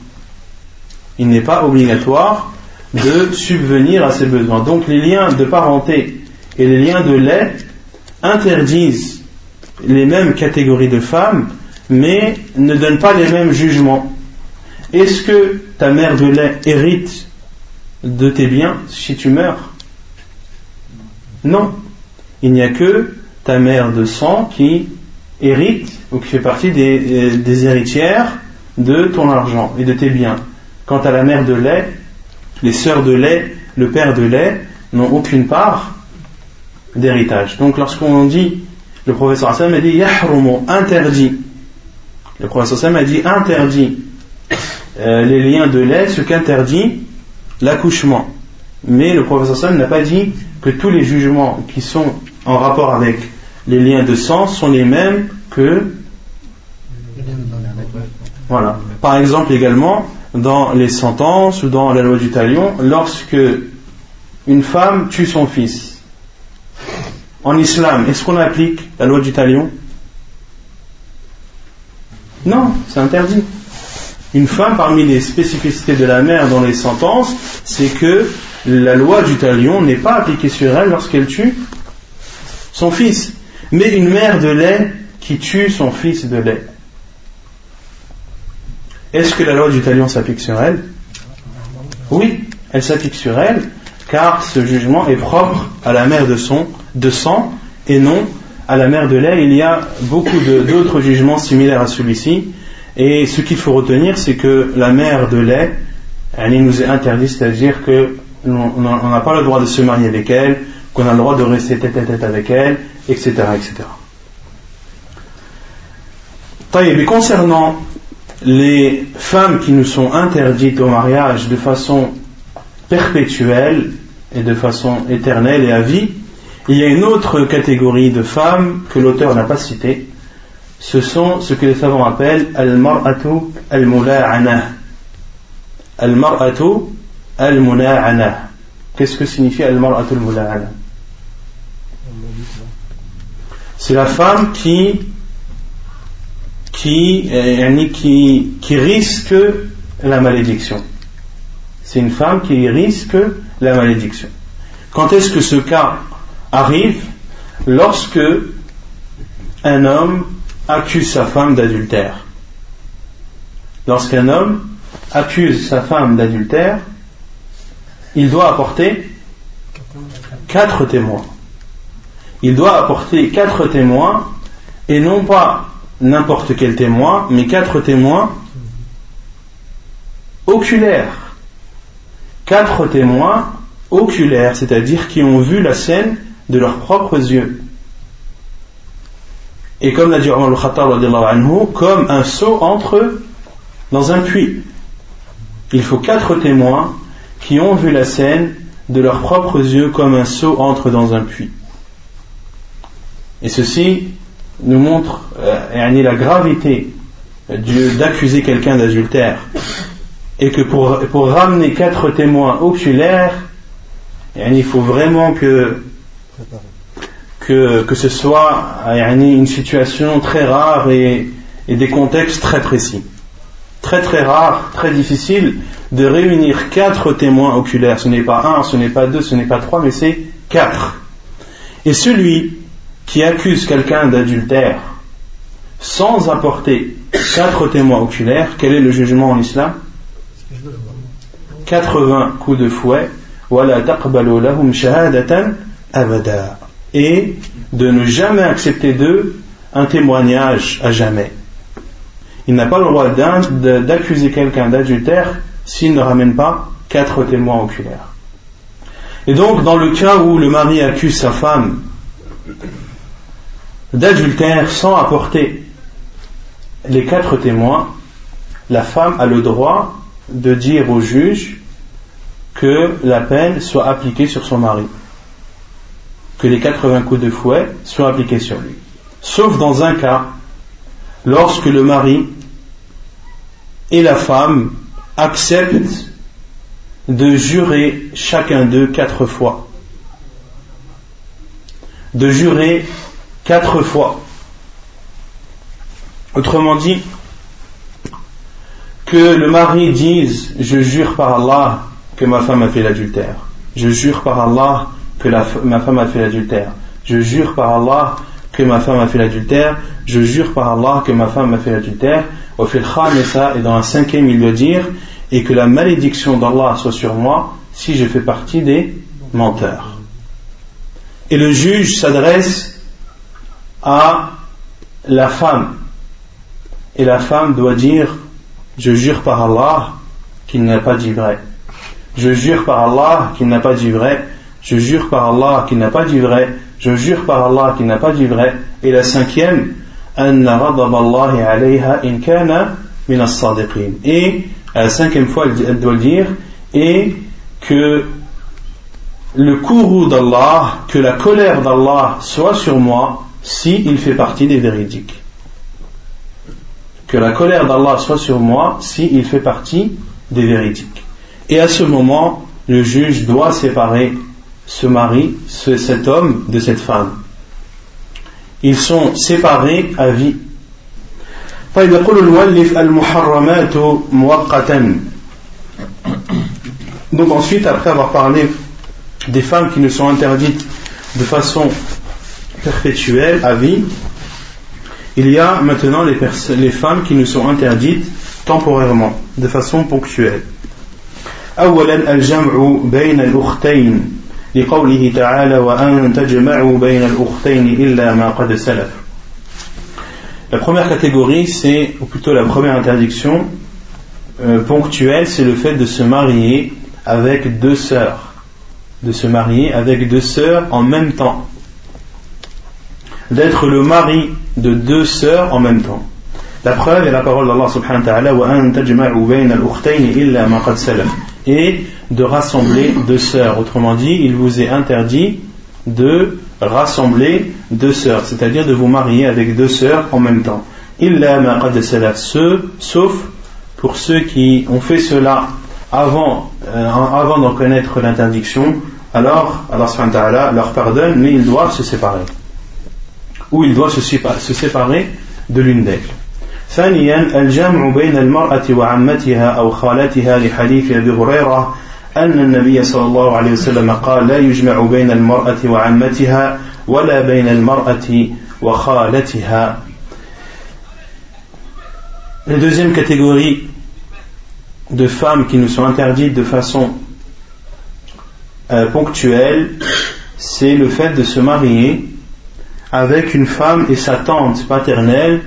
A: il n'est pas obligatoire de subvenir à ses besoins. Donc les liens de parenté et les liens de lait interdisent les mêmes catégories de femmes, mais ne donnent pas les mêmes jugements. Est-ce que ta mère de lait hérite de tes biens si tu meurs? Non. Il n'y a que ta mère de sang qui hérite ou qui fait partie des, des héritières de ton argent et de tes biens. Quant à la mère de lait, les sœurs de lait, le père de lait n'ont aucune part d'héritage. Donc lorsqu'on dit, le professeur Hassan a dit yahrumu, interdit. Le professeur Hassan a dit interdit euh, les liens de lait, ce qu'interdit l'accouchement. Mais le professeur Hassan n'a pas dit que tous les jugements qui sont en rapport avec les liens de sang sont les mêmes que. Voilà. Par exemple également, dans les sentences ou dans la loi du talion lorsque une femme tue son fils. En islam, est-ce qu'on applique la loi du talion? Non, c'est interdit. une femme, parmi les spécificités de la mère dans les sentences, c'est que la loi du talion n'est pas appliquée sur elle lorsqu'elle tue son fils. Mais une mère de lait qui tue son fils de lait, est-ce que la loi du talion s'applique sur elle? Oui, elle s'applique sur elle, car ce jugement est propre à la mère de, son, de sang et non à la mère de lait. Il y a beaucoup d'autres jugements similaires à celui-ci, et ce qu'il faut retenir, c'est que la mère de lait, elle nous est interdite, c'est-à-dire que on n'a pas le droit de se marier avec elle, qu'on a le droit de rester tête à tête avec elle, etc. etc. Et concernant les femmes qui nous sont interdites au mariage de façon perpétuelle et de façon éternelle et à vie, il y a une autre catégorie de femmes que l'auteur n'a pas citée, ce sont ce que les savants appellent al-mar'atu al-mula'ana. Al-mar'atu al-mula'ana. Qu'est-ce que signifie al-mar'atu al-mula'ana C'est la femme qui qui, qui, qui risque la malédiction. C'est une femme qui risque la malédiction. Quand est-ce que ce cas arrive Lorsque un homme accuse sa femme d'adultère. Lorsqu'un homme accuse sa femme d'adultère, il doit apporter quatre témoins. Il doit apporter quatre témoins et non pas n'importe quel témoin, mais quatre témoins oculaires. Quatre témoins oculaires, c'est-à-dire qui ont vu la scène de leurs propres yeux. Et comme l'a dit Omar al-Khattab, comme un seau entre dans un puits. Il faut quatre témoins qui ont vu la scène de leurs propres yeux comme un seau entre dans un puits. Et ceci nous montre euh, la gravité d'accuser quelqu'un d'adultère. Et que pour, pour ramener quatre témoins oculaires, il faut vraiment que que, que ce soit une situation très rare et des contextes très précis. Très très rare, très difficile de réunir quatre témoins oculaires. Ce n'est pas un, ce n'est pas deux, ce n'est pas trois, mais c'est quatre. Et celui qui accuse quelqu'un d'adultère sans apporter quatre témoins oculaires, quel est le jugement en islam? 80 coups de fouet, et de ne jamais accepter d'eux un témoignage à jamais. Il n'a pas le droit d'accuser quelqu'un d'adultère s'il ne ramène pas quatre témoins oculaires. Et donc, dans le cas où le mari accuse sa femme d'adultère sans apporter les quatre témoins, la femme a le droit de dire au juge que la peine soit appliquée sur son mari que les 80 coups de fouet soient appliqués sur lui. Sauf dans un cas, lorsque le mari et la femme acceptent de jurer chacun d'eux quatre fois. De jurer quatre fois. Autrement dit, que le mari dise Je jure par Allah que ma femme a fait l'adultère. Je jure par Allah que ma femme a fait l'adultère. Je jure par Allah que ma femme a fait l'adultère. Je jure par Allah que ma femme a fait l'adultère. Et dans un cinquième, il doit dire et que la malédiction d'Allah soit sur moi si je fais partie des menteurs. Et le juge s'adresse à la femme. Et la femme doit dire Je jure par Allah qu'il n'a pas dit vrai. Je jure par Allah qu'il n'a pas dit vrai je jure par Allah qu'il n'a pas dit vrai, je jure par Allah qu'il n'a pas dit vrai. Et la cinquième, et à la cinquième fois, elle doit le dire, et que le courroux d'Allah, que la colère d'Allah soit sur moi s'il il fait partie des véridiques. Que la colère d'Allah soit sur moi s'il il fait partie des véridiques. Et à ce moment, le juge doit séparer ce mari, cet homme de cette femme. Ils sont séparés à vie. طيب يقول المؤلف المحرمات مؤقتا Donc ensuite, après avoir parlé des femmes qui nous sont interdites de façon perpétuelle, à vie, il y a maintenant les, les femmes qui nous sont interdites temporairement, de façon ponctuelle. أولا الجمع بين الأختين لقوله تعالى وأن تجمعوا بين الأختين إلا ما قد سلف La première catégorie, c'est, ou plutôt la première interdiction euh, ponctuelle, c'est le fait de se marier avec deux sœurs. De se marier avec deux sœurs en même temps. D'être le mari de deux sœurs en même temps. La preuve est la parole d'Allah subhanahu wa ta'ala et de rassembler deux sœurs. Autrement dit, il vous est interdit de rassembler deux sœurs, c'est-à-dire de vous marier avec deux sœurs en même temps. Sauf pour ceux qui ont fait cela avant, euh, avant d'en connaître l'interdiction, alors Allah leur pardonne, mais ils doivent se séparer Ou ils doivent se séparer de l'une d'elles. ثانيا الجمع بين المرأة وعمتها أو خالتها لحديث أبي هريرة أن النبي صلى الله عليه وسلم قال لا يجمع بين المرأة وعمتها ولا بين المرأة وخالتها La deuxième catégorie de femmes qui nous sont interdites de façon euh, ponctuelle, c'est le fait de se marier avec une femme et sa tante paternelle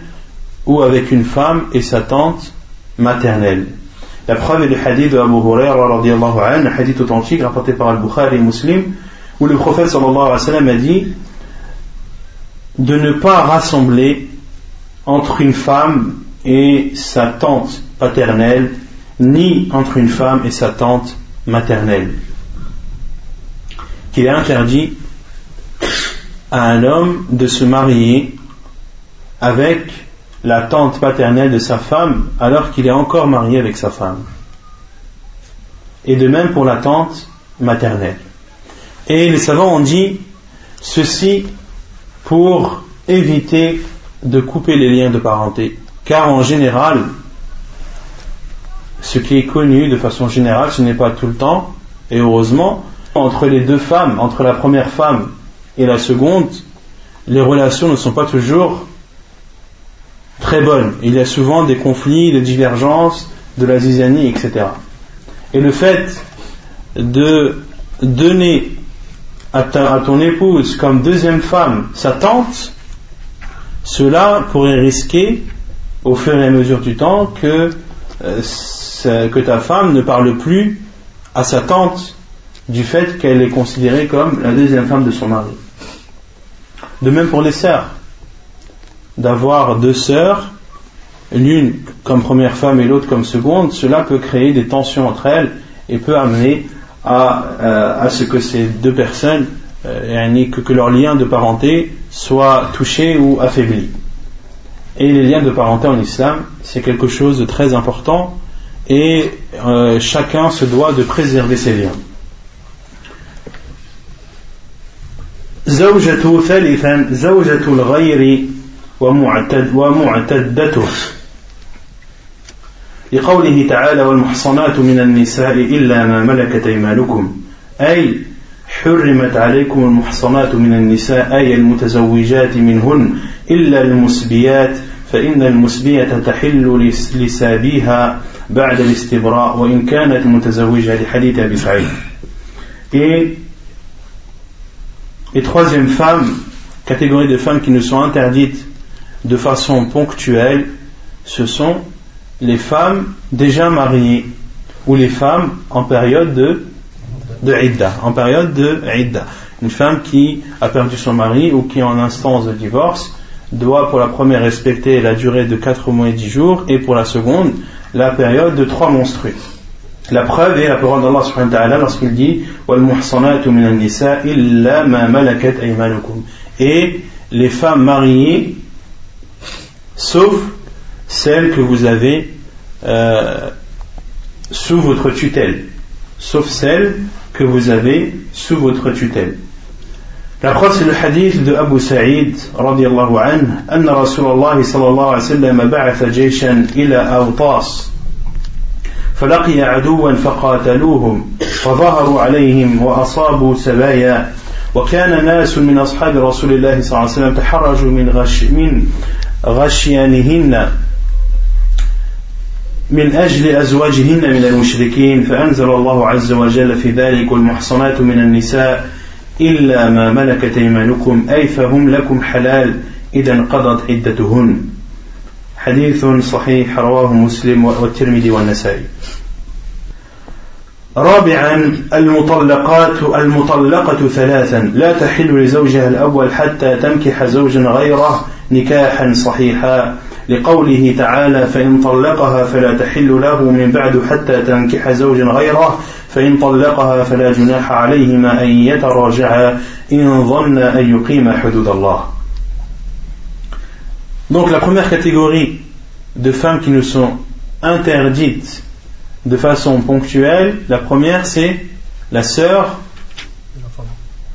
A: ou avec une femme et sa tante maternelle. La preuve est le hadith de Abu Hurairah, un hadith authentique rapporté par Al-Bukhari et Muslim, où le prophète sallallahu alayhi wa sallam a dit de ne pas rassembler entre une femme et sa tante paternelle, ni entre une femme et sa tante maternelle. Qu'il est interdit à un homme de se marier avec la tante paternelle de sa femme alors qu'il est encore marié avec sa femme. Et de même pour la tante maternelle. Et les savants ont dit ceci pour éviter de couper les liens de parenté. Car en général, ce qui est connu de façon générale, ce n'est pas tout le temps, et heureusement, entre les deux femmes, entre la première femme et la seconde, les relations ne sont pas toujours très bonne. Il y a souvent des conflits, des divergences, de la zizanie, etc. Et le fait de donner à, ton épouse comme deuxième femme sa tante, cela pourrait risquer, au fur et à mesure du temps, euh, que ta femme ne parle plus à sa tante du fait qu'elle est considérée comme la deuxième femme de son mari. De même pour les sœurs d'avoir deux sœurs, l'une comme première femme et l'autre comme seconde, cela peut créer des tensions entre elles et peut amener à, euh, ce que ces deux personnes, euh, que, que leur lien de parenté soit touché ou affaibli. Et les liens de parenté en islam, c'est quelque chose de très important et euh, chacun se doit de préserver ses liens.
C: ومعتد ومعتدته. لقوله تعالى والمحصنات من النساء إلا ما ملكت أيمانكم. أي حرمت عليكم المحصنات من النساء أي المتزوجات منهن إلا المسبيات فإن المسبية تحل لسابيها بعد الاستبراء وإن كانت متزوجة لحديث أبي سعيد.
A: Et, et troisième femme, catégorie de femmes qui nous sont interdites de façon ponctuelle, ce sont les femmes déjà mariées ou les femmes en période de, de idda, période de idda. Une femme qui a perdu son mari ou qui en instance de divorce doit pour la première respecter la durée de 4 mois et 10 jours et pour la seconde la période de 3 monstrues. La preuve est la parole d'Allah subhanahu wa ta'ala lorsqu'il dit Et les femmes mariées sauf celles que vous avez euh, sous votre tutelle, sauf celles que vous avez sous votre tutelle. La preuve, c'est le hadith de Abu Sa'id, radiallahu anhu, أن رسول الله صلى الله عليه وسلم بعث جيشا إلى أوطاس فلقي عدوا فقاتلوهم فظهروا عليهم وأصابوا سبايا. وكان ناس من أصحاب رسول الله صلى الله عليه وسلم تحرجوا من غش من غشيانهن من أجل أزواجهن من المشركين. فأنزل الله عز وجل في ذلك المحصنات من النساء إلا ما ملكت أيمانكم. أي فهم لكم حلال إذا انقضت عدتهن. حديث صحيح رواه مسلم والترمذي والنسائي. رابعا المطلقات المطلقة ثلاثا. لا تحل لزوجها الأول حتى تنكح زوجا غيره نكاحا صحيحا. لقوله تعالى فإن طلقها فلا تحل له من بعد حتى تنكح زوجا غيره. فإن طلقها فلا جناح عليهما أن يتراجعا. إن ظن أن يقيم حدود الله. Donc la première catégorie de femmes qui nous sont interdites de façon ponctuelle, la première c'est la sœur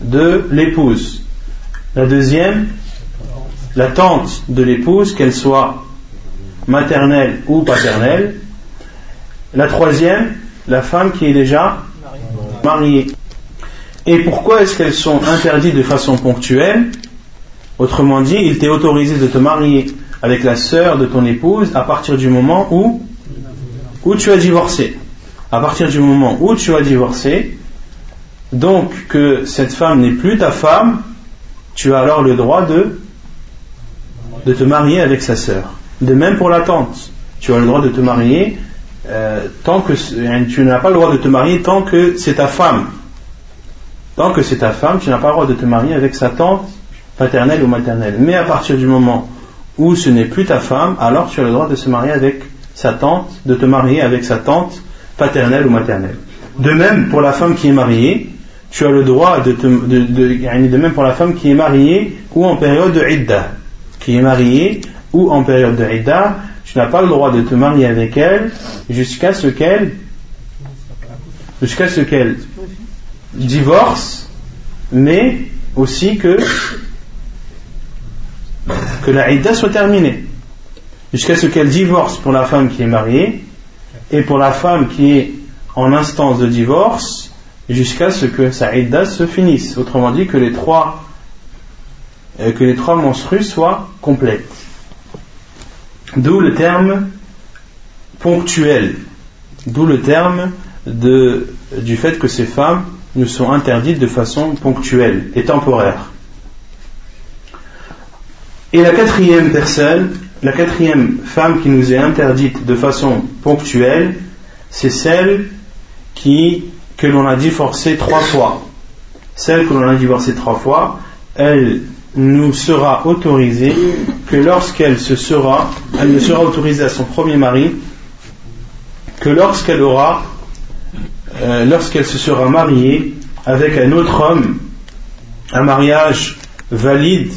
A: de l'épouse. La deuxième, la tante de l'épouse, qu'elle soit maternelle ou paternelle. La troisième, la femme qui est déjà mariée. Et pourquoi est-ce qu'elles sont interdites de façon ponctuelle? Autrement dit, il t'est autorisé de te marier avec la sœur de ton épouse à partir du moment où, où tu as divorcé. À partir du moment où tu as divorcé, donc que cette femme n'est plus ta femme, tu as alors le droit de de te marier avec sa sœur. De même pour la tante. Tu as le droit de te marier euh, tant que tu n'as pas le droit de te marier tant que c'est ta femme. Tant que c'est ta femme, tu n'as pas le droit de te marier avec sa tante paternelle ou maternelle. Mais à partir du moment où ce n'est plus ta femme, alors tu as le droit de se marier avec sa tante, de te marier avec sa tante paternelle ou maternelle. De même pour la femme qui est mariée, tu as le droit de, te, de, de, de même pour la femme qui est mariée ou en période de idda qui est mariée ou en période de Ida, tu n'as pas le droit de te marier avec elle jusqu'à ce qu'elle jusqu'à ce qu'elle divorce, mais aussi que que la Ida soit terminée. Jusqu'à ce qu'elle divorce pour la femme qui est mariée et pour la femme qui est en instance de divorce jusqu'à ce que sa Ida se finisse. Autrement dit, que les trois euh, menstrues soient complètes. D'où le terme ponctuel, d'où le terme de, du fait que ces femmes nous sont interdites de façon ponctuelle et temporaire. Et la quatrième personne, la quatrième femme qui nous est interdite de façon ponctuelle, c'est celle qui, que l'on a divorcée trois fois. Celle que l'on a divorcée trois fois, elle nous sera autorisée que lorsqu'elle se sera, elle ne sera autorisée à son premier mari que lorsqu'elle aura, euh, lorsqu'elle se sera mariée avec un autre homme, un mariage valide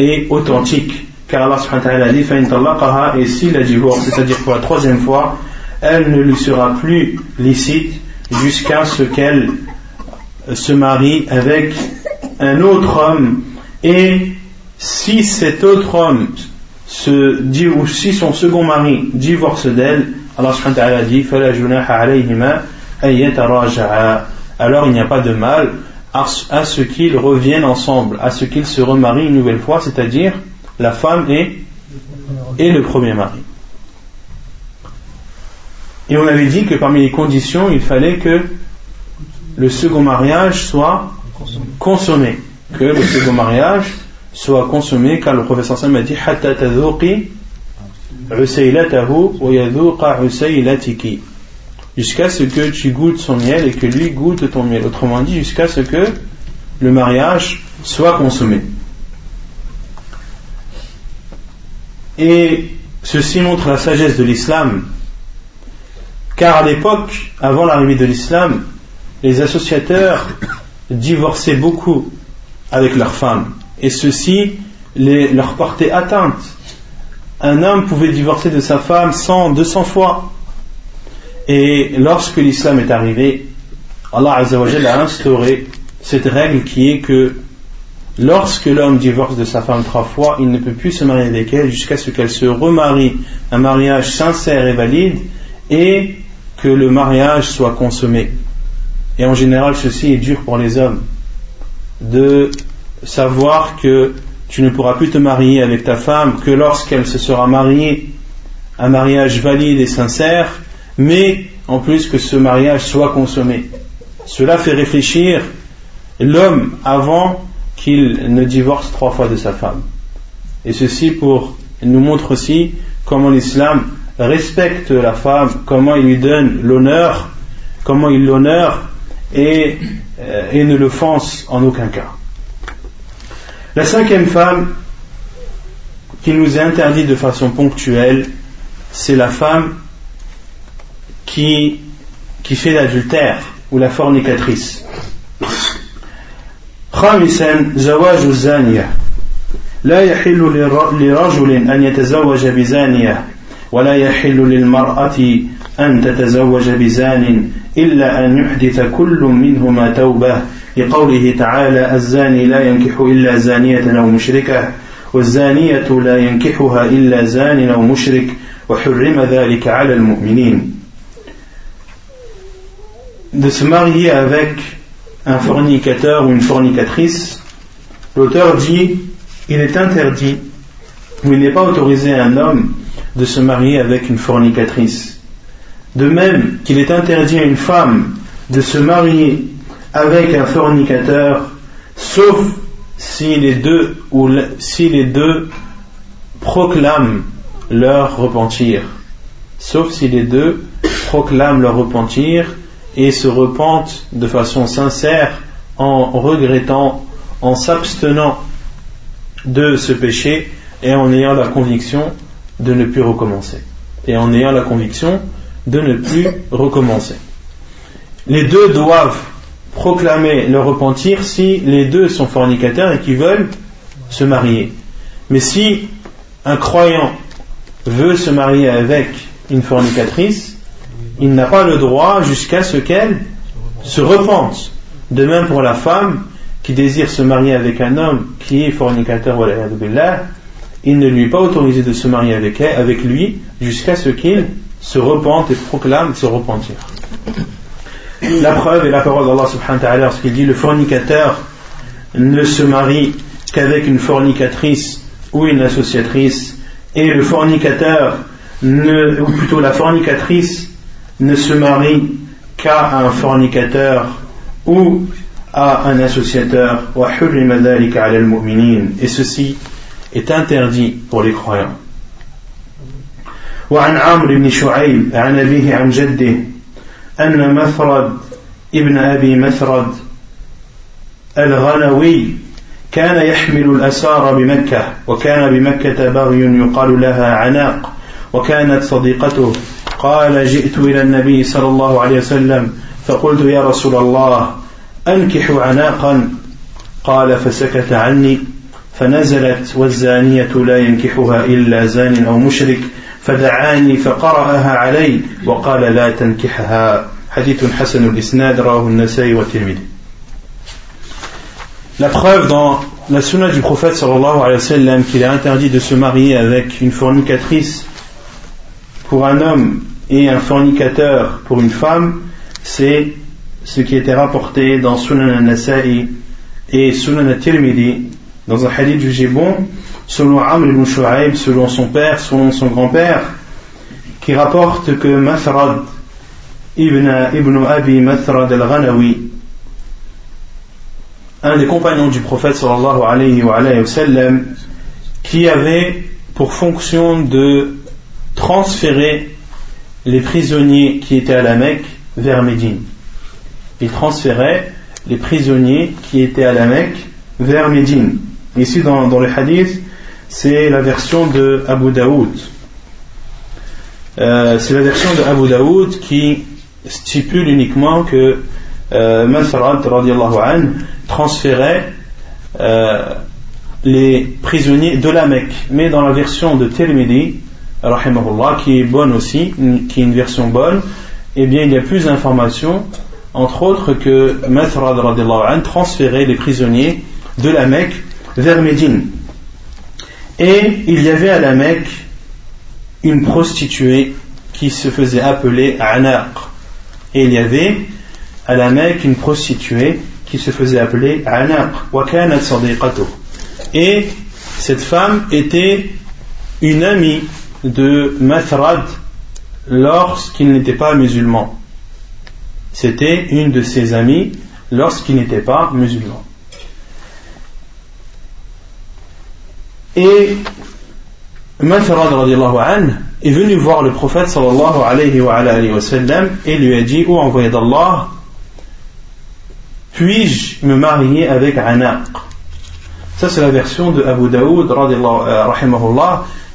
A: et authentique. Car Allah subhanahu wa dit et si la divorce, c'est-à-dire pour la troisième fois, elle ne lui sera plus licite jusqu'à ce qu'elle se marie avec un autre homme et si cet autre homme se dit, ou si son second mari divorce d'elle, Allah subhanahu wa ta'ala dit, alors il n'y a pas de mal à ce qu'ils reviennent ensemble, à ce qu'ils se remarient une nouvelle fois, c'est-à-dire la femme et, et le premier mari. Et on avait dit que parmi les conditions, il fallait que le second mariage soit consommé que le second mariage soit consommé car le professeur Sam a dit jusqu'à ce que tu goûtes son miel et que lui goûte ton miel autrement dit jusqu'à ce que le mariage soit consommé et ceci montre la sagesse de l'islam car à l'époque avant l'arrivée de l'islam les associateurs divorçaient beaucoup avec leurs femmes. Et ceci les, leur portait atteinte. Un homme pouvait divorcer de sa femme 100, 200 fois. Et lorsque l'islam est arrivé, Allah a instauré cette règle qui est que lorsque l'homme divorce de sa femme trois fois, il ne peut plus se marier avec elle jusqu'à ce qu'elle se remarie un mariage sincère et valide et que le mariage soit consommé. Et en général, ceci est dur pour les hommes de savoir que tu ne pourras plus te marier avec ta femme que lorsqu'elle se sera mariée un mariage valide et sincère, mais en plus que ce mariage soit consommé. Cela fait réfléchir l'homme avant qu'il ne divorce trois fois de sa femme. Et ceci nous montre aussi comment l'islam respecte la femme, comment il lui donne l'honneur, comment il l'honore et, euh, et ne l'offense en aucun cas. La cinquième femme qui nous est interdite de façon ponctuelle, c'est la femme qui, qui fait l'adultère ou la fornicatrice. خامسا زواج الزانية. لا يحل لرجل أن يتزوج بزانية ولا يحل للمرأة أن تتزوج بزان إلا أن يحدث كل منهما توبة. لقوله تعالى الزاني لا ينكح إلا زانية أو مشركة والزانية لا ينكحها إلا زان أو مشرك وحرم ذلك على المؤمنين. De se marier avec un fornicateur ou une fornicatrice, l'auteur dit il est interdit ou il n'est pas autorisé à un homme de se marier avec une fornicatrice. De même qu'il est interdit à une femme de se marier avec un fornicateur, sauf si les deux, ou si les deux proclament leur repentir. Sauf si les deux proclament leur repentir et se repentent de façon sincère en regrettant, en s'abstenant de ce péché et en ayant la conviction de ne plus recommencer. Et en ayant la conviction de ne plus recommencer. Les deux doivent proclamer leur repentir si les deux sont fornicateurs et qui veulent se marier. Mais si un croyant veut se marier avec une fornicatrice, il n'a pas le droit jusqu'à ce qu'elle se repente. De même pour la femme qui désire se marier avec un homme qui est fornicateur, il ne lui est pas autorisé de se marier avec, elle, avec lui jusqu'à ce qu'il se repente et proclame se repentir. La preuve est la parole d'Allah subhanahu wa ta'ala lorsqu'il dit le fornicateur ne se marie qu'avec une fornicatrice ou une associatrice et le fornicateur ne, ou plutôt la fornicatrice ne se marie qu'à un fornicateur ou à un associateur et ceci est interdit pour les croyants وعن عمرو بن شعيب عن أبيه عن جده أن مثرد ابن أبي مثرد الغنوي كان يحمل الأسار بمكة وكان بمكة بغي يقال لها عناق وكانت صديقته قال جئت إلى النبي صلى الله عليه وسلم فقلت يا رسول الله أنكح عناقا؟ قال فسكت عني فنزلت والزانية لا ينكحها إلا زان أو مشرك فدعاني فقرأها علي وقال لا تنكحها. حديث حسن الإسناد رواه النسائي والترمذي. La preuve dans la sunna du prophète sallallahu alayhi wa sallam qu'il est interdit de se marier avec une fornicatrice pour un homme. Et un fornicateur pour une femme, c'est ce qui était rapporté dans Sunan al-Nasa'i et Sunan al-Tirmidhi. Dans un hadith jugé bon selon Amr ibn Shu'aib, selon son père, selon son grand-père, qui rapporte que Mathrad ibn, ibn Abi Mathrad al-Ghanawi, un des compagnons du prophète sallallahu alayhi wa, alayhi wa sallam, qui avait pour fonction de transférer les prisonniers qui étaient à la Mecque vers Médine. Il transférait les prisonniers qui étaient à la Mecque vers Médine. Ici, dans, le hadith, c'est la version de Abu Daoud. Euh, c'est la version de Abu Daoud qui stipule uniquement que euh, Masrad an, transférait euh, les prisonniers de la Mecque. Mais dans la version de Tirmidhi, qui est bonne aussi, qui est une version bonne, eh bien il y a plus d'informations, entre autres que Masrad an transférait les prisonniers de la Mecque vers Médine. Et il y avait à la Mecque une prostituée qui se faisait appeler Anaq. Et il y avait à la Mecque une prostituée qui se faisait appeler Anaq. Et cette femme était une amie de Mathrad lorsqu'il n'était pas musulman. C'était une de ses amies lorsqu'il n'était pas musulman. Et Mathrad est venu voir le prophète sallallahu alayhi wa, alayhi et lui a dit, ô envoyé d'Allah, puis-je me marier avec Anaq? Ça c'est la version de Abu Daoud euh,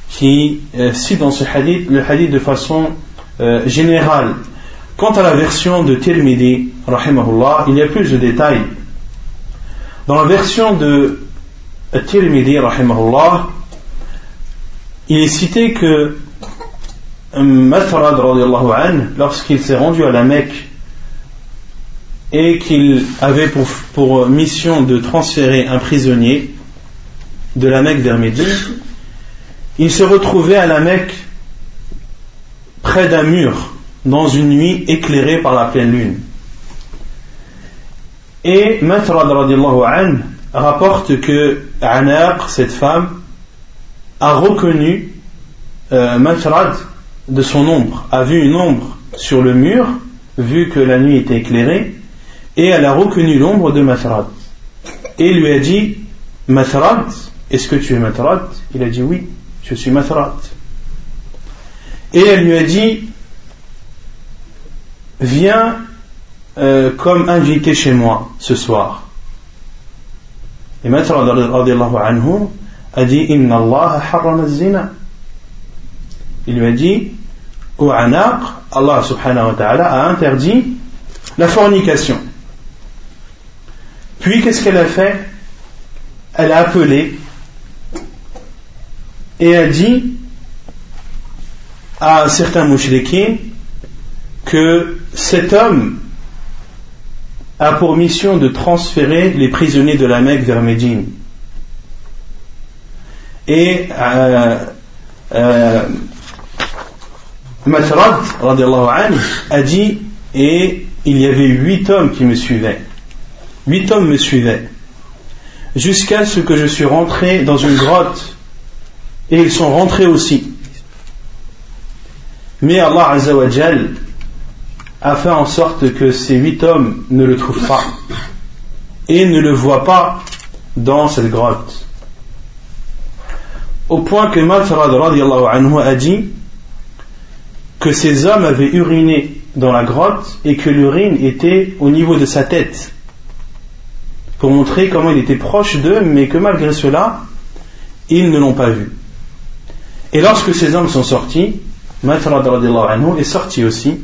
A: qui euh, cite dans ce hadith le hadith de façon euh, générale. Quant à la version de Tirmidhi, rahimahullah, il y a plus de détails. Dans la version de Tirmidhi, rahimahullah, il est cité que Mathrad, lorsqu'il s'est rendu à la Mecque et qu'il avait pour, pour, mission de transférer un prisonnier de la Mecque vers Médine, il se retrouvait à la Mecque près d'un mur dans une nuit éclairée par la pleine lune. Et Mathrad an rapporte que Anaq, cette femme, a reconnu euh, de son ombre, a vu une ombre sur le mur, vu que la nuit était éclairée, et elle a reconnu l'ombre de Mathrad. Et lui a dit Mathrad, est-ce que tu es Mathrad Il a dit oui, je suis Mathrad. Et elle lui a dit Viens euh, comme invité chez moi ce soir. Et Mathrad anhu a dit Inna Allah. Il lui a dit Au anaq, Allah subhanahu wa ta'ala a interdit la fornication. Puis qu'est-ce qu'elle a fait? Elle a appelé et a dit à certains mouchriquins que cet homme a pour mission de transférer les prisonniers de la Mecque vers Médine. Et euh, euh, a dit et il y avait huit hommes qui me suivaient. Huit hommes me suivaient. Jusqu'à ce que je suis rentré dans une grotte et ils sont rentrés aussi. Mais Allah Azzawajal a fait en sorte que ces huit hommes ne le trouvent pas et ne le voient pas dans cette grotte. Au point que Malfarad anhu a dit que ces hommes avaient uriné dans la grotte et que l'urine était au niveau de sa tête pour montrer comment il était proche d'eux mais que malgré cela ils ne l'ont pas vu. Et lorsque ces hommes sont sortis, Malfarad anhu est sorti aussi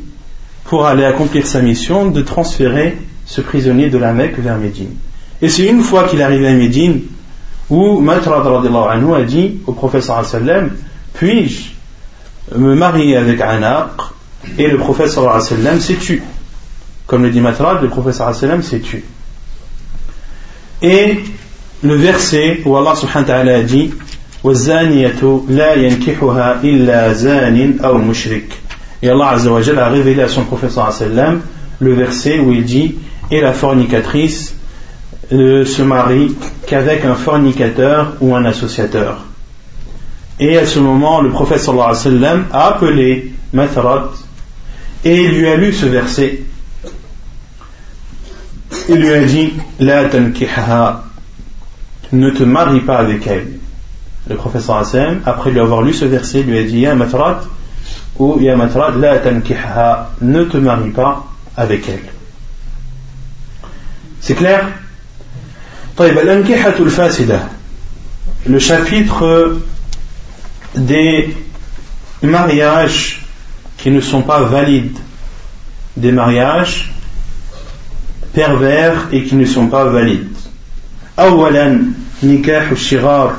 A: pour aller accomplir sa mission de transférer ce prisonnier de la Mecque vers Médine. Et c'est une fois qu'il est à Médine où Matrad anhu a dit au professeur puis-je me marier avec Anaq? Et le professeur s'est tu. Comme le dit Matrad, le professeur s'est tu. Et le verset où Allah subhanahu wa ta'ala a dit et Allah a révélé à son professeur sallam le verset où il dit Et la fornicatrice ne se marie qu'avec un fornicateur ou un associateur. Et à ce moment, le prophète a appelé Mathrat et lui a lu ce verset. Il lui a dit La ne te marie pas avec elle Le prophète sallam, après lui avoir lu ce verset, lui a dit Ya Matharat, ou Ya Matrad, la tankihha, ne te marie pas avec elle. C'est clair le chapitre des mariages qui ne sont pas valides, des mariages pervers et qui ne sont pas valides. أولا نكاح الشغار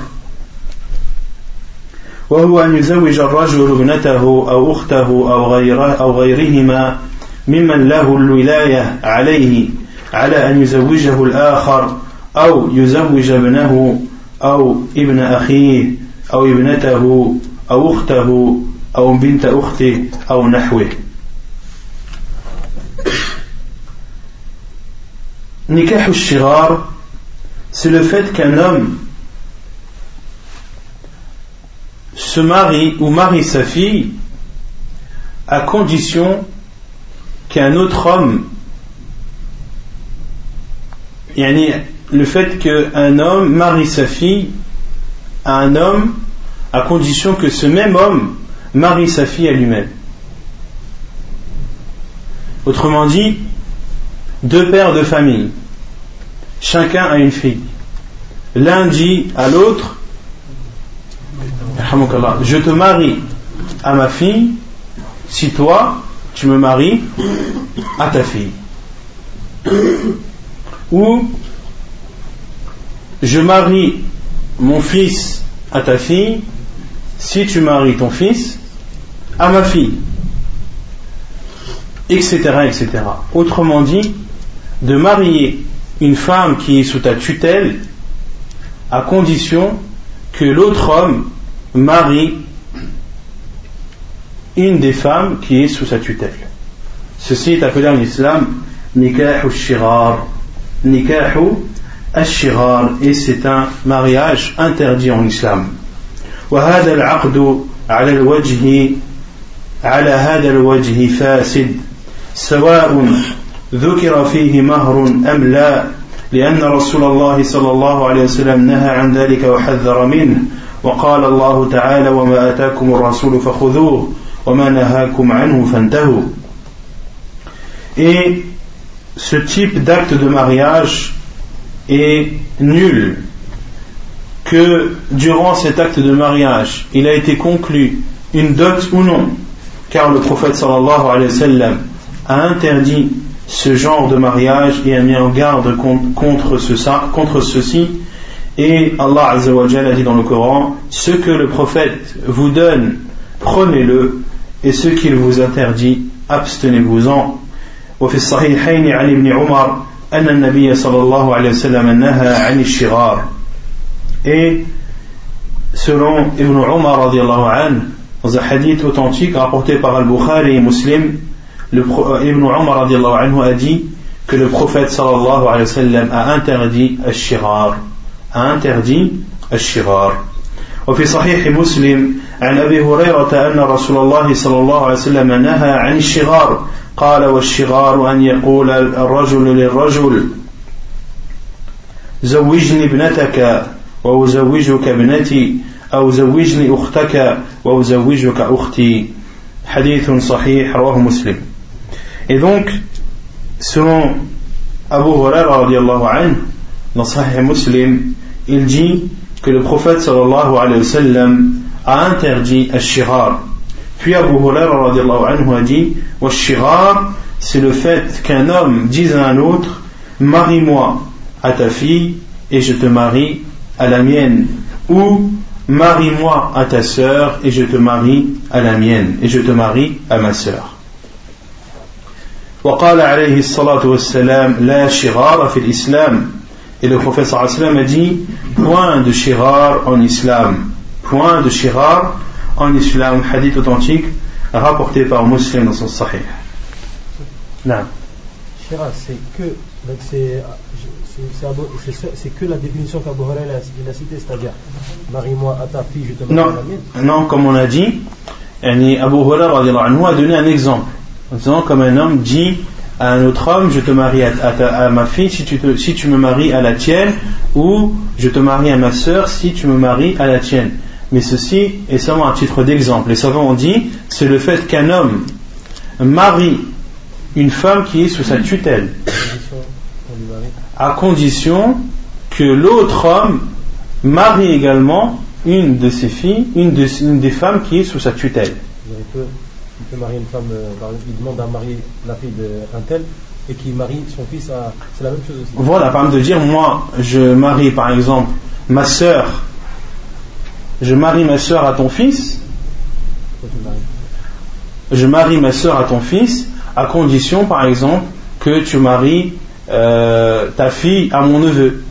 A: وهو أن يزوج الرجل ابنته أو أخته أو, غيره أو غيرهما ممن له الولاية عليه على أن يزوجه الآخر أو يزوج ابنه أو ابن أخيه أو ابنته أو أخته أو بنت أخته أو نحوه. Nikah shirar, c'est le fait qu'un homme se marie ou marie sa fille à condition qu'un autre homme le fait qu'un homme marie sa fille à un homme à condition que ce même homme marie sa fille à lui-même. Autrement dit, deux pères de famille, chacun a une fille. L'un dit à l'autre, je te marie à ma fille si toi tu me maries à ta fille. Ou je marie mon fils à ta fille si tu maries ton fils à ma fille, etc., etc. Autrement dit, de marier une femme qui est sous ta tutelle à condition que l'autre homme marie une des femmes qui est sous sa tutelle. Ceci est appelé en islam nikah shirar. Nikah shirar et c'est un mariage interdit en islam. وهذا العقد على الوجه على هذا الوجه فاسد سواء ذكر فيه مهر أم لا لأن رسول الله صلى الله عليه وسلم نهى عن ذلك وحذر منه وقال الله تعالى وما آتاكم الرسول فخذوه وما نهاكم عنه فانتهوا Et ce type d'acte de mariage est nul que durant cet acte de mariage il a été conclu une dot ou non car le prophète sallallahu alayhi wa sallam a interdit ce genre de mariage et a mis en garde contre, ce, contre ceci. Et Allah Azzawajal a dit dans le Coran Ce que le prophète vous donne, prenez-le, et ce qu'il vous interdit, abstenez-vous-en. وفي الصحيحين عن ابن عمر أن النبي صلى الله عليه وسلم نهى عن الشغار et selon Ibn Umar radiallahu anhu dans un hadith authentique rapporté par Al-Bukhari et Muslim le, euh, Ibn Umar anhu a dit que le prophète sallallahu alayhi wa sallam a interdit al-shirar a interdit al-shirar وفي صحيح مسلم عن أبي هريرة أن رسول الله صلى الله عليه وسلم نهى عن الشغار. قال والشغار أن يقول الرجل للرجل زوجني ابنتك وأزوجك ابنتي أو زوجني أختك وأزوجك أختي. حديث صحيح رواه مسلم. Et donc, selon Abu Huraira anhu, dans Sahih Muslim, il dit que le prophète sallallahu alayhi wa sallam a interdit al-shirar. Puis Abu Huraira anhu a dit Wa-shirar, c'est le fait qu'un homme dise à un autre Marie-moi à ta fille et je te marie à la mienne. Ou Marie-moi à ta sœur et je te marie à la mienne. Et je te marie à ma sœur. وقال عليه الصلاة والسلام لا شغار في الإسلام et le prophète sallallahu alayhi wa sallam a dit point de shirar en islam. Point de shirar en islam. Hadith authentique rapporté par Muslim dans son sahih.
C: Non. Shirar, c'est que c'est que la définition qu'Abu Huraira a citée, c'est-à-dire marie-moi à ta fille, je te marie
A: non, à la mienne. Non, comme on a dit, Abu Huraira a donné un exemple. En disant, comme un homme dit à un autre homme, je te marie à, ma fille si tu, me maries à la tienne, ou je te marie à ma soeur si tu me maries à la tienne. Mais ceci est seulement un titre d'exemple. Les savants ont dit, c'est le fait qu'un homme marie une femme qui est sous sa tutelle, à condition que l'autre homme marie également une de ses filles, une des femmes qui est sous sa tutelle
C: il peut marier une femme, euh, il demande à marier la fille d'un tel et qui marie son fils à. C'est la même chose aussi.
A: Voilà, par exemple, de dire moi, je marie par exemple ma soeur, je marie ma soeur à ton fils. Je marie ma soeur à ton fils à condition par exemple que tu maries euh, ta fille à mon neveu.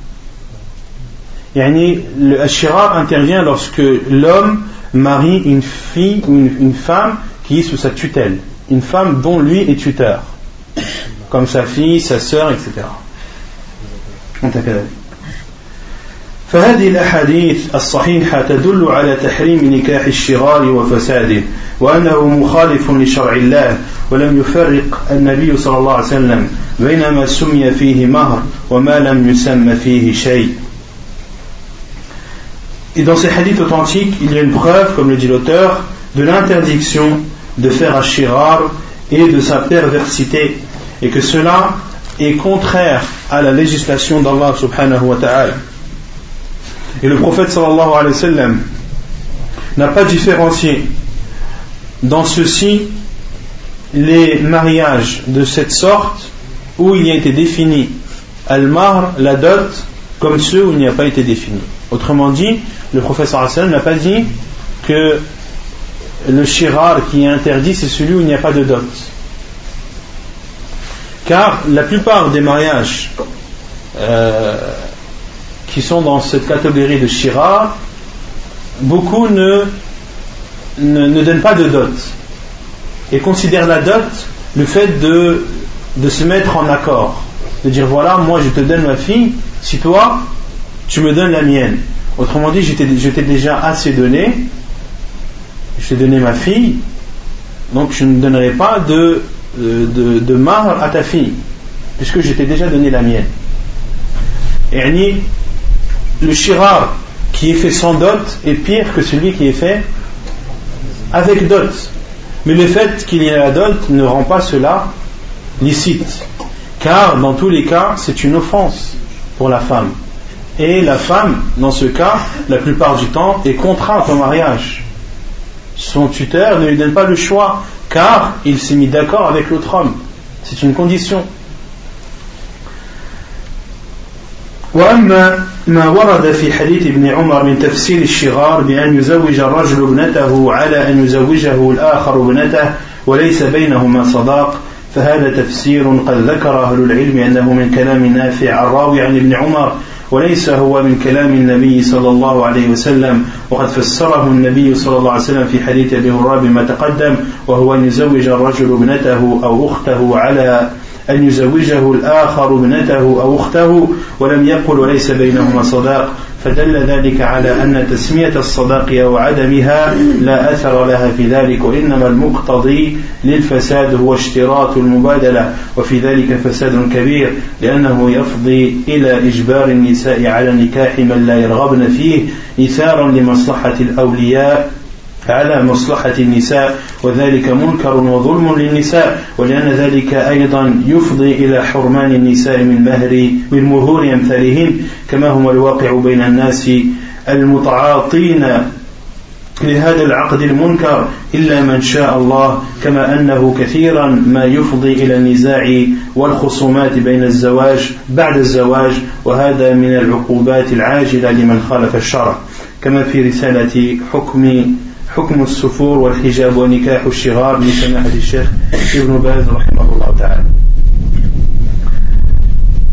A: le ashirar intervient lorsque l'homme marie une fille ou une, femme qui est sous sa tutelle, une femme dont lui est tuteur, comme sa fille, sa sœur, etc. فهذه الأحاديث الصحيحة تدل على تحريم نكاح الشغار وفساده وأنه مخالف لشرع الله ولم يفرق النبي صلى الله عليه وسلم بين ما سمي فيه مهر وما لم يسمى فيه شيء Et dans ces hadiths authentiques, il y a une preuve, comme le dit l'auteur, de l'interdiction de faire ashirar et de sa perversité, et que cela est contraire à la législation d'Allah subhanahu wa ta'ala. Et le prophète sallallahu n'a pas différencié dans ceci les mariages de cette sorte où il y a été défini al-mar, la dot, comme ceux où il n'y a pas été défini. Autrement dit, le professeur sallam n'a pas dit que le shirar qui est interdit, c'est celui où il n'y a pas de dot. Car la plupart des mariages euh, qui sont dans cette catégorie de shirar, beaucoup ne, ne, donnent pas de dot et considèrent la dot le fait de, de se mettre en accord, de dire voilà, moi je te donne ma fille, si toi tu me donnes la mienne. Autrement dit, je t'ai déjà assez donné, je t'ai donné ma fille, donc je ne donnerai pas de, de, à ta fille, puisque je t'ai déjà donné la mienne. Et le shirar qui est fait sans dot est pire que celui qui est fait avec dot. Mais le fait qu'il y ait la dot ne rend pas cela licite. Car dans tous les cas, c'est une offense pour la femme. Et la femme, dans ce cas, la plupart du temps, est contrainte au mariage Son tuteur ne lui donne pas le choix, car il s'est mis d'accord avec l'autre homme. C'est une condition.
D: وأما ما ورد في حديث ابن عمر من تفسير الشغار بأن يزوج الرجل ابنته على أن يزوجه الآخر ابنته وليس بينهما صداق فهذا تفسير قد ذكر أهل العلم أنه من كلام نافع الراوي عن ابن عمر وليس هو من كلام النبي صلى الله عليه وسلم. وقد فسره النبي صلى الله عليه وسلم في حديث أبي هريرة بما تقدم وهو أن يزوج الرجل ابنته أو أخته على أن يزوجه الآخر ابنته أو أخته ولم يقل وليس بينهما صداق فدل ذلك على أن تسمية الصداق أو عدمها لا أثر لها في ذلك وإنما المقتضي للفساد هو اشتراط المبادلة وفي ذلك فساد كبير لأنه يفضي إلى إجبار النساء على نكاح من لا يرغبن فيه إيثارا لمصلحة الأولياء على مصلحة النساء وذلك منكر وظلم للنساء ولأن ذلك أيضا يفضي إلى حرمان النساء من مهر من مهور أمثالهن كما هو الواقع بين الناس المتعاطين لهذا العقد المنكر إلا من شاء الله كما أنه كثيرا ما يفضي إلى النزاع والخصومات بين الزواج بعد الزواج وهذا من العقوبات العاجلة لمن خالف الشرع كما في رسالة حكم حكم السفور والحجاب ونكاح الشغار لسماحة الشيخ ابن باز رحمه الله تعالى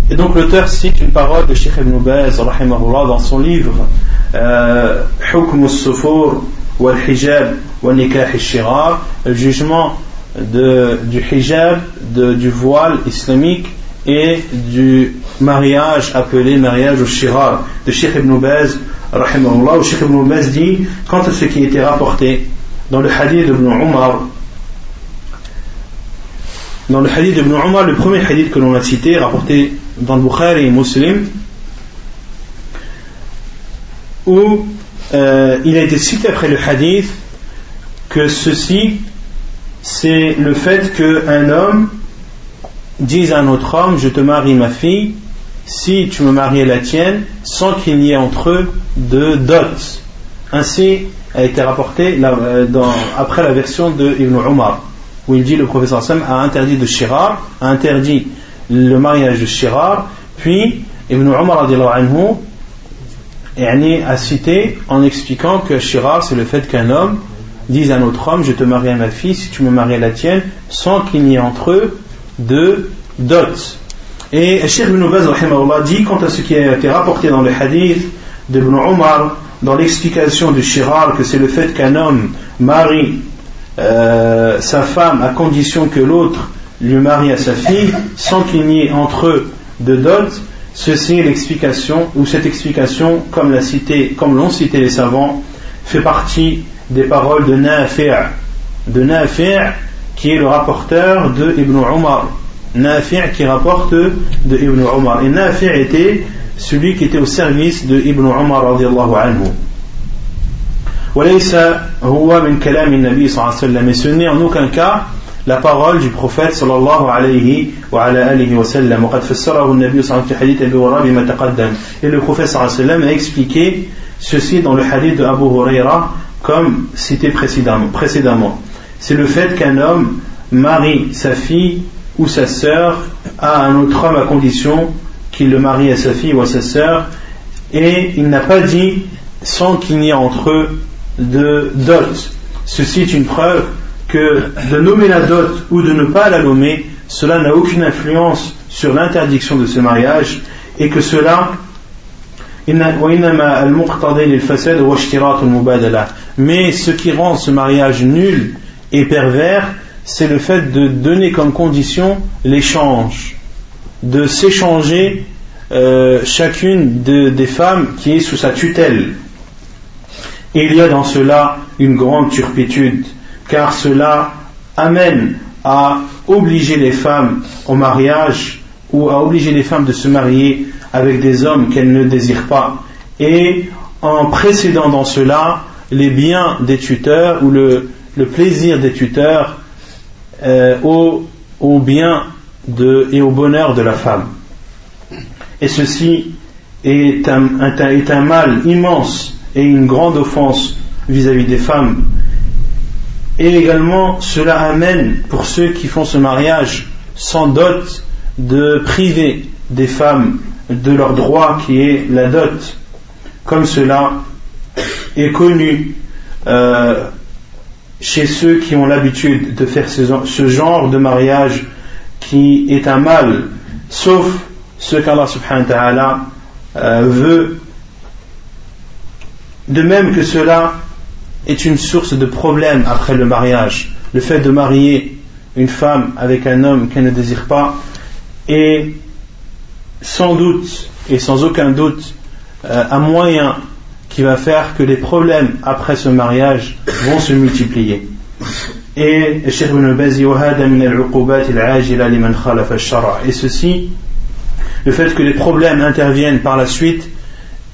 A: Et donc l'auteur cite une parole de Sheikh Ibn Baz rahimahullah dans son livre euh, Hukm al-Sufur wal-Hijab wa-Nikah al-Shirar, le jugement de, du hijab, de, du voile islamique et du mariage appelé mariage au shirar de Sheikh Ibn Baz rahimahullah, où Sheikh Ibn dit, quant à ce qui était rapporté dans le hadith d'Ibn Umar, dans le hadith d'Ibn Umar, le premier hadith que l'on a cité, rapporté dans le Bukhari et Muslim, où euh, il a été cité après le hadith que ceci, c'est le fait qu'un homme dise à un autre homme, je te marie ma fille, si tu me mariais la tienne, sans qu'il n'y ait entre eux de dot. Ainsi a été rapporté euh, après la version de Ibn Umar, où il dit le professeur Sam a interdit de Shirar, a interdit le mariage de Shirar, puis Ibn Umar anhu, a cité en expliquant que Shirar c'est le fait qu'un homme dise à un autre homme je te marie à ma fille si tu me maries à la tienne sans qu'il n'y ait entre eux de dot. Et Cheikh Ibn Baz dit quant à ce qui a été rapporté dans le hadith d'Ibn Omar dans l'explication du Shirar que c'est le fait qu'un homme marie euh, sa femme à condition que l'autre lui marie à sa fille sans qu'il n'y ait entre eux de dot, ceci est l'explication, ou cette explication, comme l'ont cité, cité les savants, fait partie des paroles de Nafi' de Nafi' qui est le rapporteur de Ibn Omar. Nafi' qui rapporte de Ibn Omar. Et Nafi' était celui qui était au service de Ibn Omar radiallahu anhu. وليس هو من كلام النبي صلى الله عليه وسلم et ce n'est en aucun cas la parole du prophète صلى الله عليه وعلى آله وسلم وقد فسره النبي صلى الله عليه وسلم في حديث أبي هريرة بما تقدم et le prophète صلى الله عليه وسلم a expliqué ceci dans le hadith de Abu Huraira comme cité précédemment, précédemment. c'est le fait qu'un homme marie sa fille ou sa sœur à un autre homme à condition qu'il le marie à sa fille ou à sa sœur et il n'a pas dit sans qu'il n'y ait entre eux de dot. Ceci est une preuve que de nommer la dot ou de ne pas la nommer, cela n'a aucune influence sur l'interdiction de ce mariage et que cela mais ce qui rend ce mariage nul et pervers, c'est le fait de donner comme condition l'échange, de s'échanger euh, chacune des femmes qui est sous sa tutelle. Et il y a dans cela une grande turpitude, car cela amène à obliger les femmes au mariage ou à obliger les femmes de se marier avec des hommes qu'elles ne désirent pas. Et en précédant dans cela les biens des tuteurs ou le, plaisir des tuteurs euh, au, bien et au bonheur de la femme. Et ceci est un mal immense et une grande offense vis-à-vis des femmes. Et également, cela amène, pour ceux qui font ce mariage sans dot, de priver des femmes de leur droit qui est la dot, comme cela est connu euh, chez ceux qui ont l'habitude de faire ce, genre de mariage qui est un mal, sauf ce qu'Allah subhanahu wa ta'ala euh, veut. De même que cela est une source de problème après le mariage, le fait de marier une femme avec un homme qu'elle ne désire pas est sans doute et sans aucun doute euh, un moyen qui va faire que les problèmes après ce mariage vont se multiplier. Et et ceci, le fait que les problèmes interviennent par la suite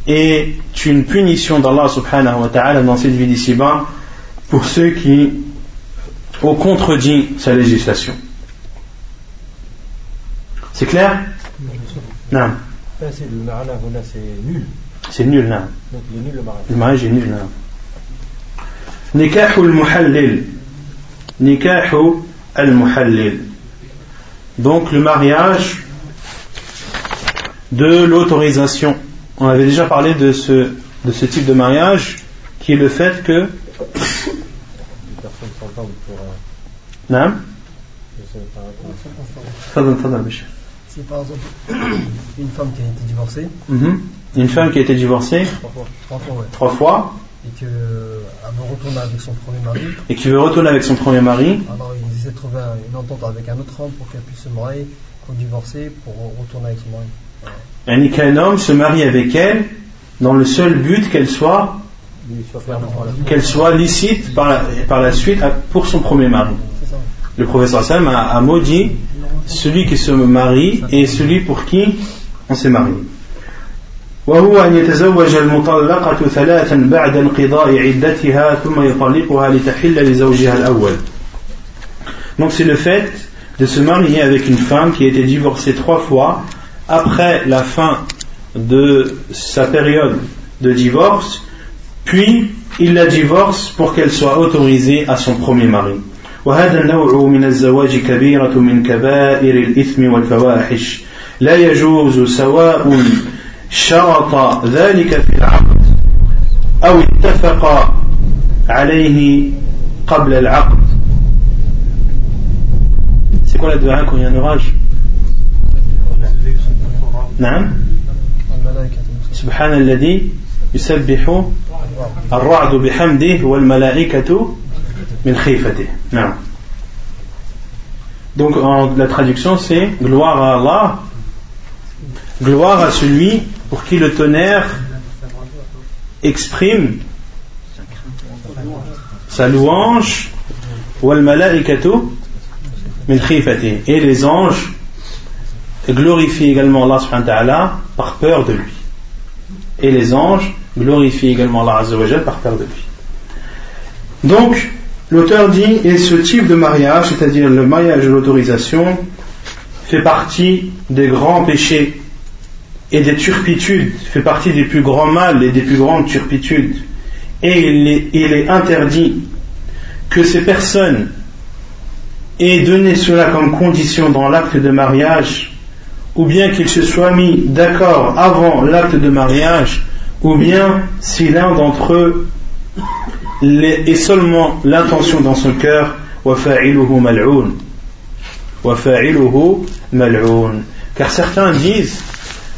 A: est une punition d'Allah subhanahu wa ta'ala dans cette vie d'ici-bas pour ceux qui ont contredit sa législation. C'est clair?
B: Non. C'est nul.
A: C'est nul, non. Donc il est nul le mariage. Le mariage est nul, non. Donc le mariage de l'autorisation on avait déjà parlé de ce, de ce type de mariage qui est le fait que. Non
B: C'est par exemple *coughs* une femme qui a été divorcée.
A: Mhm. Une femme qui a été divorcée trois fois,
B: Et qui veut retourner avec son premier mari.
A: Et qui veut retourner avec son premier mari.
B: Alors il essaie de trouver une entente avec un autre homme pour qu'elle puisse se marier, pour divorcer, pour retourner avec son mari
A: qu'un homme se marie avec elle dans le seul but qu'elle soit qu'elle soit licite par la, par la, suite pour son premier mari. Le professeur Sam a, a, maudit celui qui se marie et celui pour qui on s'est marié. وهو أن يتزوج المطلقة ثلاثا بعد انقضاء عدتها ثم يطلقها لتحل لزوجها الأول. Donc c'est le fait de se marier avec une femme qui a été divorcée trois fois après la fin de sa période de divorce, puis il la divorce pour qu'elle soit autorisée à son premier mari. وهذا النوع من الزواج كبيرة من كبائر الإثم والفواحش لا يجوز سواء شرط ذلك في العقد أو اتفق عليه قبل العقد. C'est quoi la dua quand il y a un orage نعم. سبحان الذي يسبح الرعد بحمده والملائكة من خيفته. نعم. Donc en, la traduction c'est gloire à Allah, gloire à celui pour qui le tonnerre exprime sa louange et les anges glorifient également Allah par peur de lui. Et les anges glorifient également Allah par peur de lui. Donc l'auteur dit et ce type de mariage c'est-à-dire le mariage de l'autorisation fait partie des grands péchés et des turpitudes fait partie des plus grands mal et des plus grandes turpitudes. Et il est, interdit que ces personnes aient donné cela comme condition dans l'acte de mariage, ou bien qu'ils se soient mis d'accord avant l'acte de mariage, ou bien si l'un d'entre eux est seulement l'intention dans son cœur, car certains disent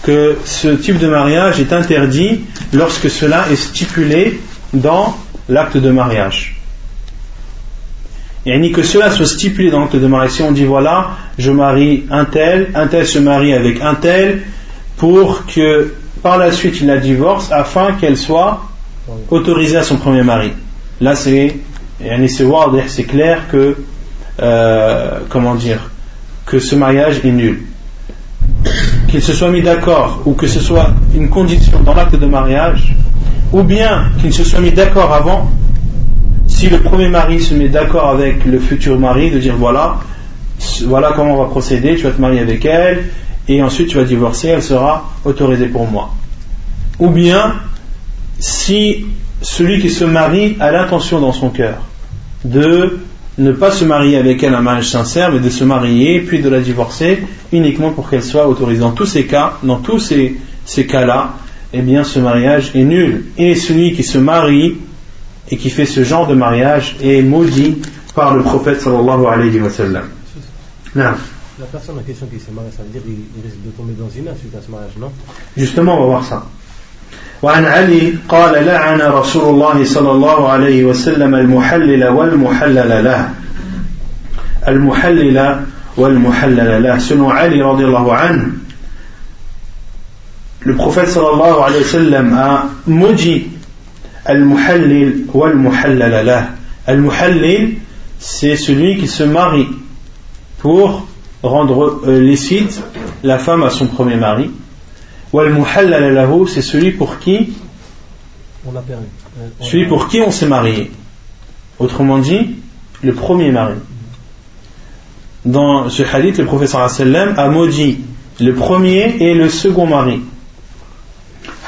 A: que ce type de mariage est interdit lorsque cela est stipulé dans l'acte de mariage. Et ni que cela soit stipulé dans l'acte de mariage. Si on dit voilà, je marie un tel, un tel se marie avec un tel, pour que par la suite il la divorce afin qu'elle soit autorisée à son premier mari. Là c'est c'est clair que euh, comment dire que ce mariage est nul. Qu'il se soit mis d'accord ou que ce soit une condition dans l'acte de mariage ou bien qu'ils se soient mis d'accord avant, si le premier mari se met d'accord avec le futur mari, de dire voilà, voilà comment on va procéder, tu vas te marier avec elle, et ensuite tu vas divorcer, elle sera autorisée pour moi. Ou bien, si celui qui se marie a l'intention dans son cœur de ne pas se marier avec elle un mariage sincère, mais de se marier puis de la divorcer uniquement pour qu'elle soit autorisée. Dans tous ces cas, dans tous ces, ces cas-là, eh bien ce mariage est nul. Et celui qui se marie et qui fait ce genre de mariage est maudit par le prophète sallallahu alayhi wa sallam.
C: La personne en question qui se marie, ça veut dire qu'il risque de tomber dans une suite à ce mariage, non?
A: Justement, on va voir ça. وعن علي قال لعن رسول الله صلى الله عليه وسلم المحلل والمحلل له المحلل والمحلل له selon Ali رضي الله عنه le prophète sallallahu alayhi wa sallam a maudit al-muhallil wal-muhallal lah. Al-muhallil, c'est celui qui se marie pour rendre euh, licite la femme à son premier mari. Wal-muhallal lahu, c'est celui pour qui on a permis. Euh, celui pour qui on s'est marié. Autrement dit, le premier mari. Dans ce hadith, le prophète sallallahu alayhi wa sallam a maudit le premier et le second mari.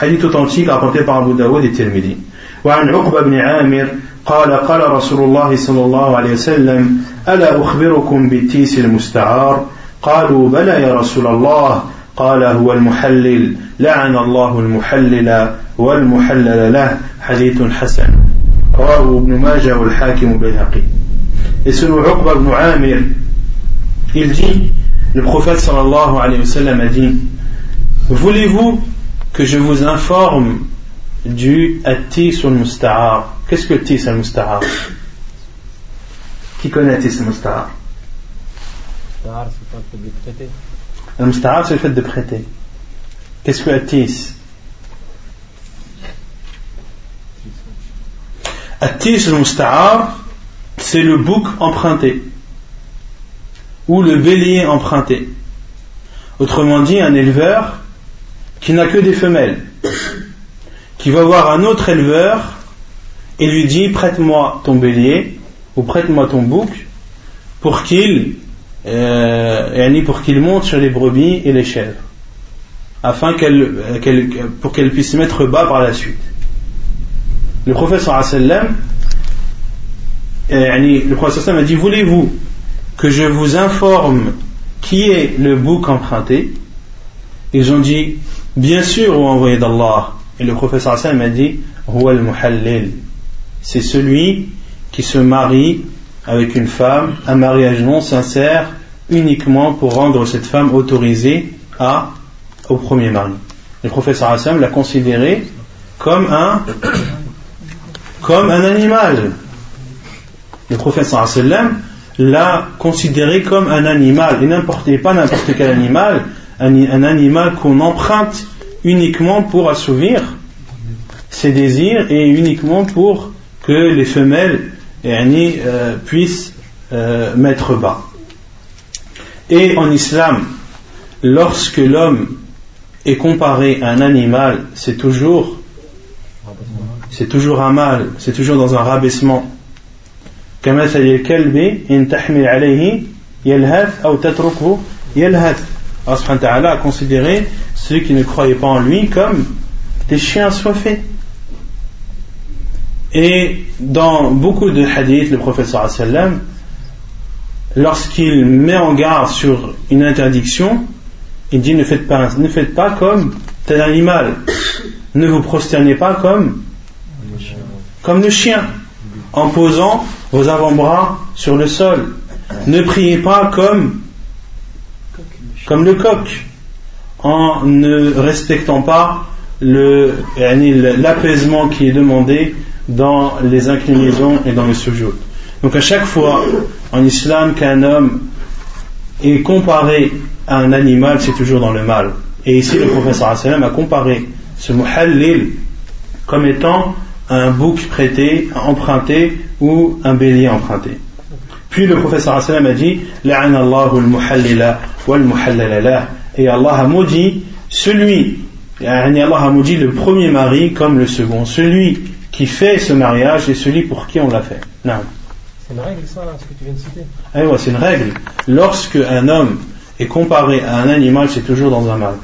A: حديث authentique rapporté par Abu Dawud et Tirmidhi. وعن عقبة بن عامر قال قال رسول الله صلى الله عليه وسلم ألا أخبركم بالتيس المستعار قالوا بلى يا رسول الله قال هو المحلل. لعن الله المحلل والمحلل له. حديث حسن. رواه ابن ماجه والحاكم بالهقي اسمه عقبة بن عامر. الجي dit صلى الله عليه وسلم dit voulez-vous que je vous informe du التيس المستعار qu'est-ce que التيس المستعار qui connaît التيس المستعار مستعار c'est pas Al musta'ar, c'est le fait de prêter. Qu'est-ce que Attis Attis al musta'ar, c'est le bouc emprunté ou le bélier emprunté. Autrement dit, un éleveur qui n'a que des femelles, qui va voir un autre éleveur et lui dit prête-moi ton bélier ou prête-moi ton bouc pour qu'il euh, pour qu'il monte sur les brebis et les chèvres afin qu'elle, pour qu'elle puisse se mettre bas par la suite. Le professeur sallam euh, le professeur a dit voulez-vous que je vous informe qui est le bouc emprunté? Ils ont dit Bien sûr, au envoyé d'Allah. Et le professeur Hassan a dit C'est celui qui se marie avec une femme, un mariage non sincère, uniquement pour rendre cette femme autorisée à, au premier mari. Le professeur Hassan l'a considéré comme un, comme un animal. Le prophète sallam l'a considéré comme un animal, et pas n'importe quel animal, un, animal qu'on emprunte uniquement pour assouvir ses désirs et uniquement pour que les femelles et euh, puisse euh, mettre bas. Et en islam, lorsque l'homme est comparé à un animal, c'est toujours c'est toujours un mal, c'est toujours dans un rabaissement. Allah a considéré ceux qui ne croyaient pas en lui comme des chiens assoiffés. Et dans beaucoup de hadiths, le professeur sallam, lorsqu'il met en garde sur une interdiction, il dit ne faites pas, ne faites pas comme tel animal, ne vous prosternez pas comme comme le chien, en posant vos avant-bras sur le sol. Ne priez pas comme comme le coq, en ne respectant pas l'apaisement qui est demandé dans les inclinaisons et dans le sujoud. Donc à chaque fois en islam qu'un homme est comparé à un animal, c'est toujours dans le mal. Et ici le professeur a comparé ce muhallil comme étant un bouc prêté, emprunté ou un bélier emprunté. Puis le professeur a dit et Allah a maudit celui, Allah a maudit le premier mari comme le second, celui qui fait ce mariage et celui pour qui on l'a fait.
C: C'est une règle ça, ce que tu viens de citer
A: ah C'est une règle. Lorsque un homme est comparé à un animal, c'est toujours dans un mal.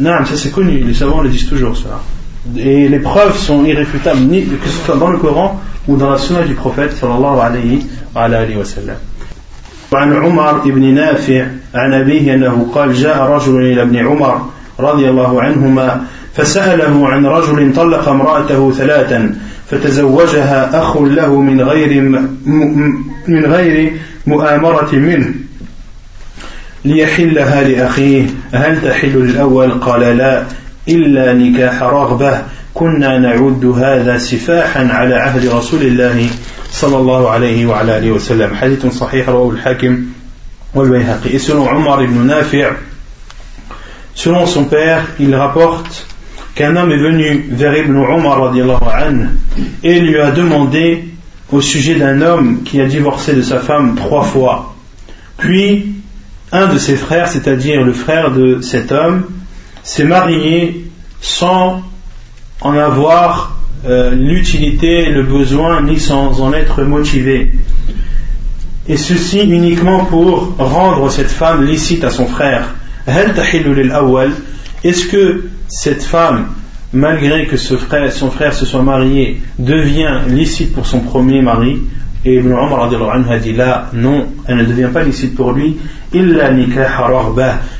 A: Non, ça c'est connu, les savants le disent toujours ça. Et les preuves sont irréfutables, que ce soit dans le Coran ou dans la sunna du prophète sallallahu alayhi wa sallam. وعن عمر بن نافع عن أبيه أنه قال جاء رجل إلى ابن عمر رضي الله عنهما فسأله عن رجل طلق امرأته ثلاثا فتزوجها أخ له من غير من غير مؤامرة منه ليحلها لأخيه. هل تحل للأول قال لا إلا نكاح رغبة. كنا نعد هذا سفاحا على عهد رسول الله صلى الله عليه وعلى آله وسلم. حديث صحيح رواه الحاكم والبيهقي. selon Omar ibn Nafi' selon son père il rapporte qu'un homme est venu vers Ibn Omar et lui a demandé au sujet d'un homme qui a divorcé de sa femme trois fois puis un de ses frères c'est-à-dire le frère de cet homme s'est marié sans en avoir euh, l'utilité, le besoin, ni sans en être motivé. Et ceci uniquement pour rendre cette femme licite à son frère. Est-ce que cette femme, malgré que son frère se soit marié, devient licite pour son premier mari? Et Ibn Umar a dit là, non, elle ne devient pas licite pour lui,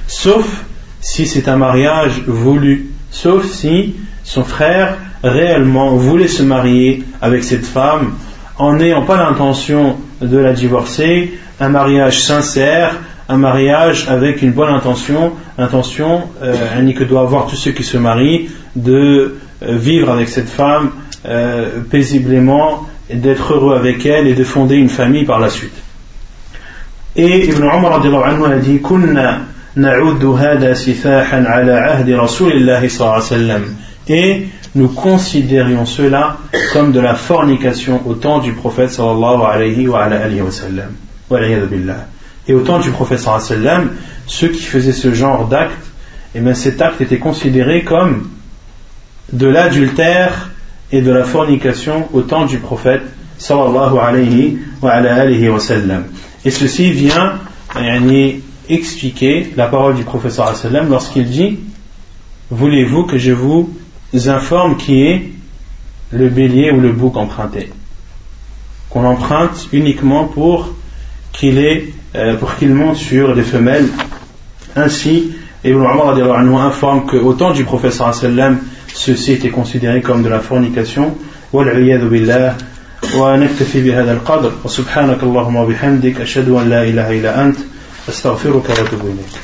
A: sauf si c'est un mariage voulu, sauf si son frère réellement voulait se marier avec cette femme en n'ayant pas l'intention de la divorcer, un mariage sincère, un mariage avec une bonne intention, intention euh, que doit avoir tous ceux qui se marient de euh, vivre avec cette femme euh, paisiblement, d'être heureux avec elle et de fonder une famille par la suite. Et Ibn Umar a dit et nous considérions cela comme de la fornication au temps du prophète sallallahu alayhi wa, alayhi wa sallam. Et au temps du wa sallam, ceux qui faisaient ce genre d'acte, et eh bien cet acte était considéré comme de l'adultère et de la fornication au temps du prophète sallallahu alayhi wa, alayhi wa. Et ceci vient expliquer la parole du wa sallam lorsqu'il dit Voulez-vous que je vous informe qui est le bélier ou le bouc emprunté? Qu'on emprunte uniquement pour qu'il euh, pour qu'il monte sur les femelles. Ainsi, Ibn Umar informe qu'au temps du professeur sallam, ceci était considéré comme de la fornication. والعياذ بالله ونكتفي بهذا القدر وسبحانك اللهم وبحمدك أشهد أن لا إله إلا أنت أستغفرك وأتوب إليك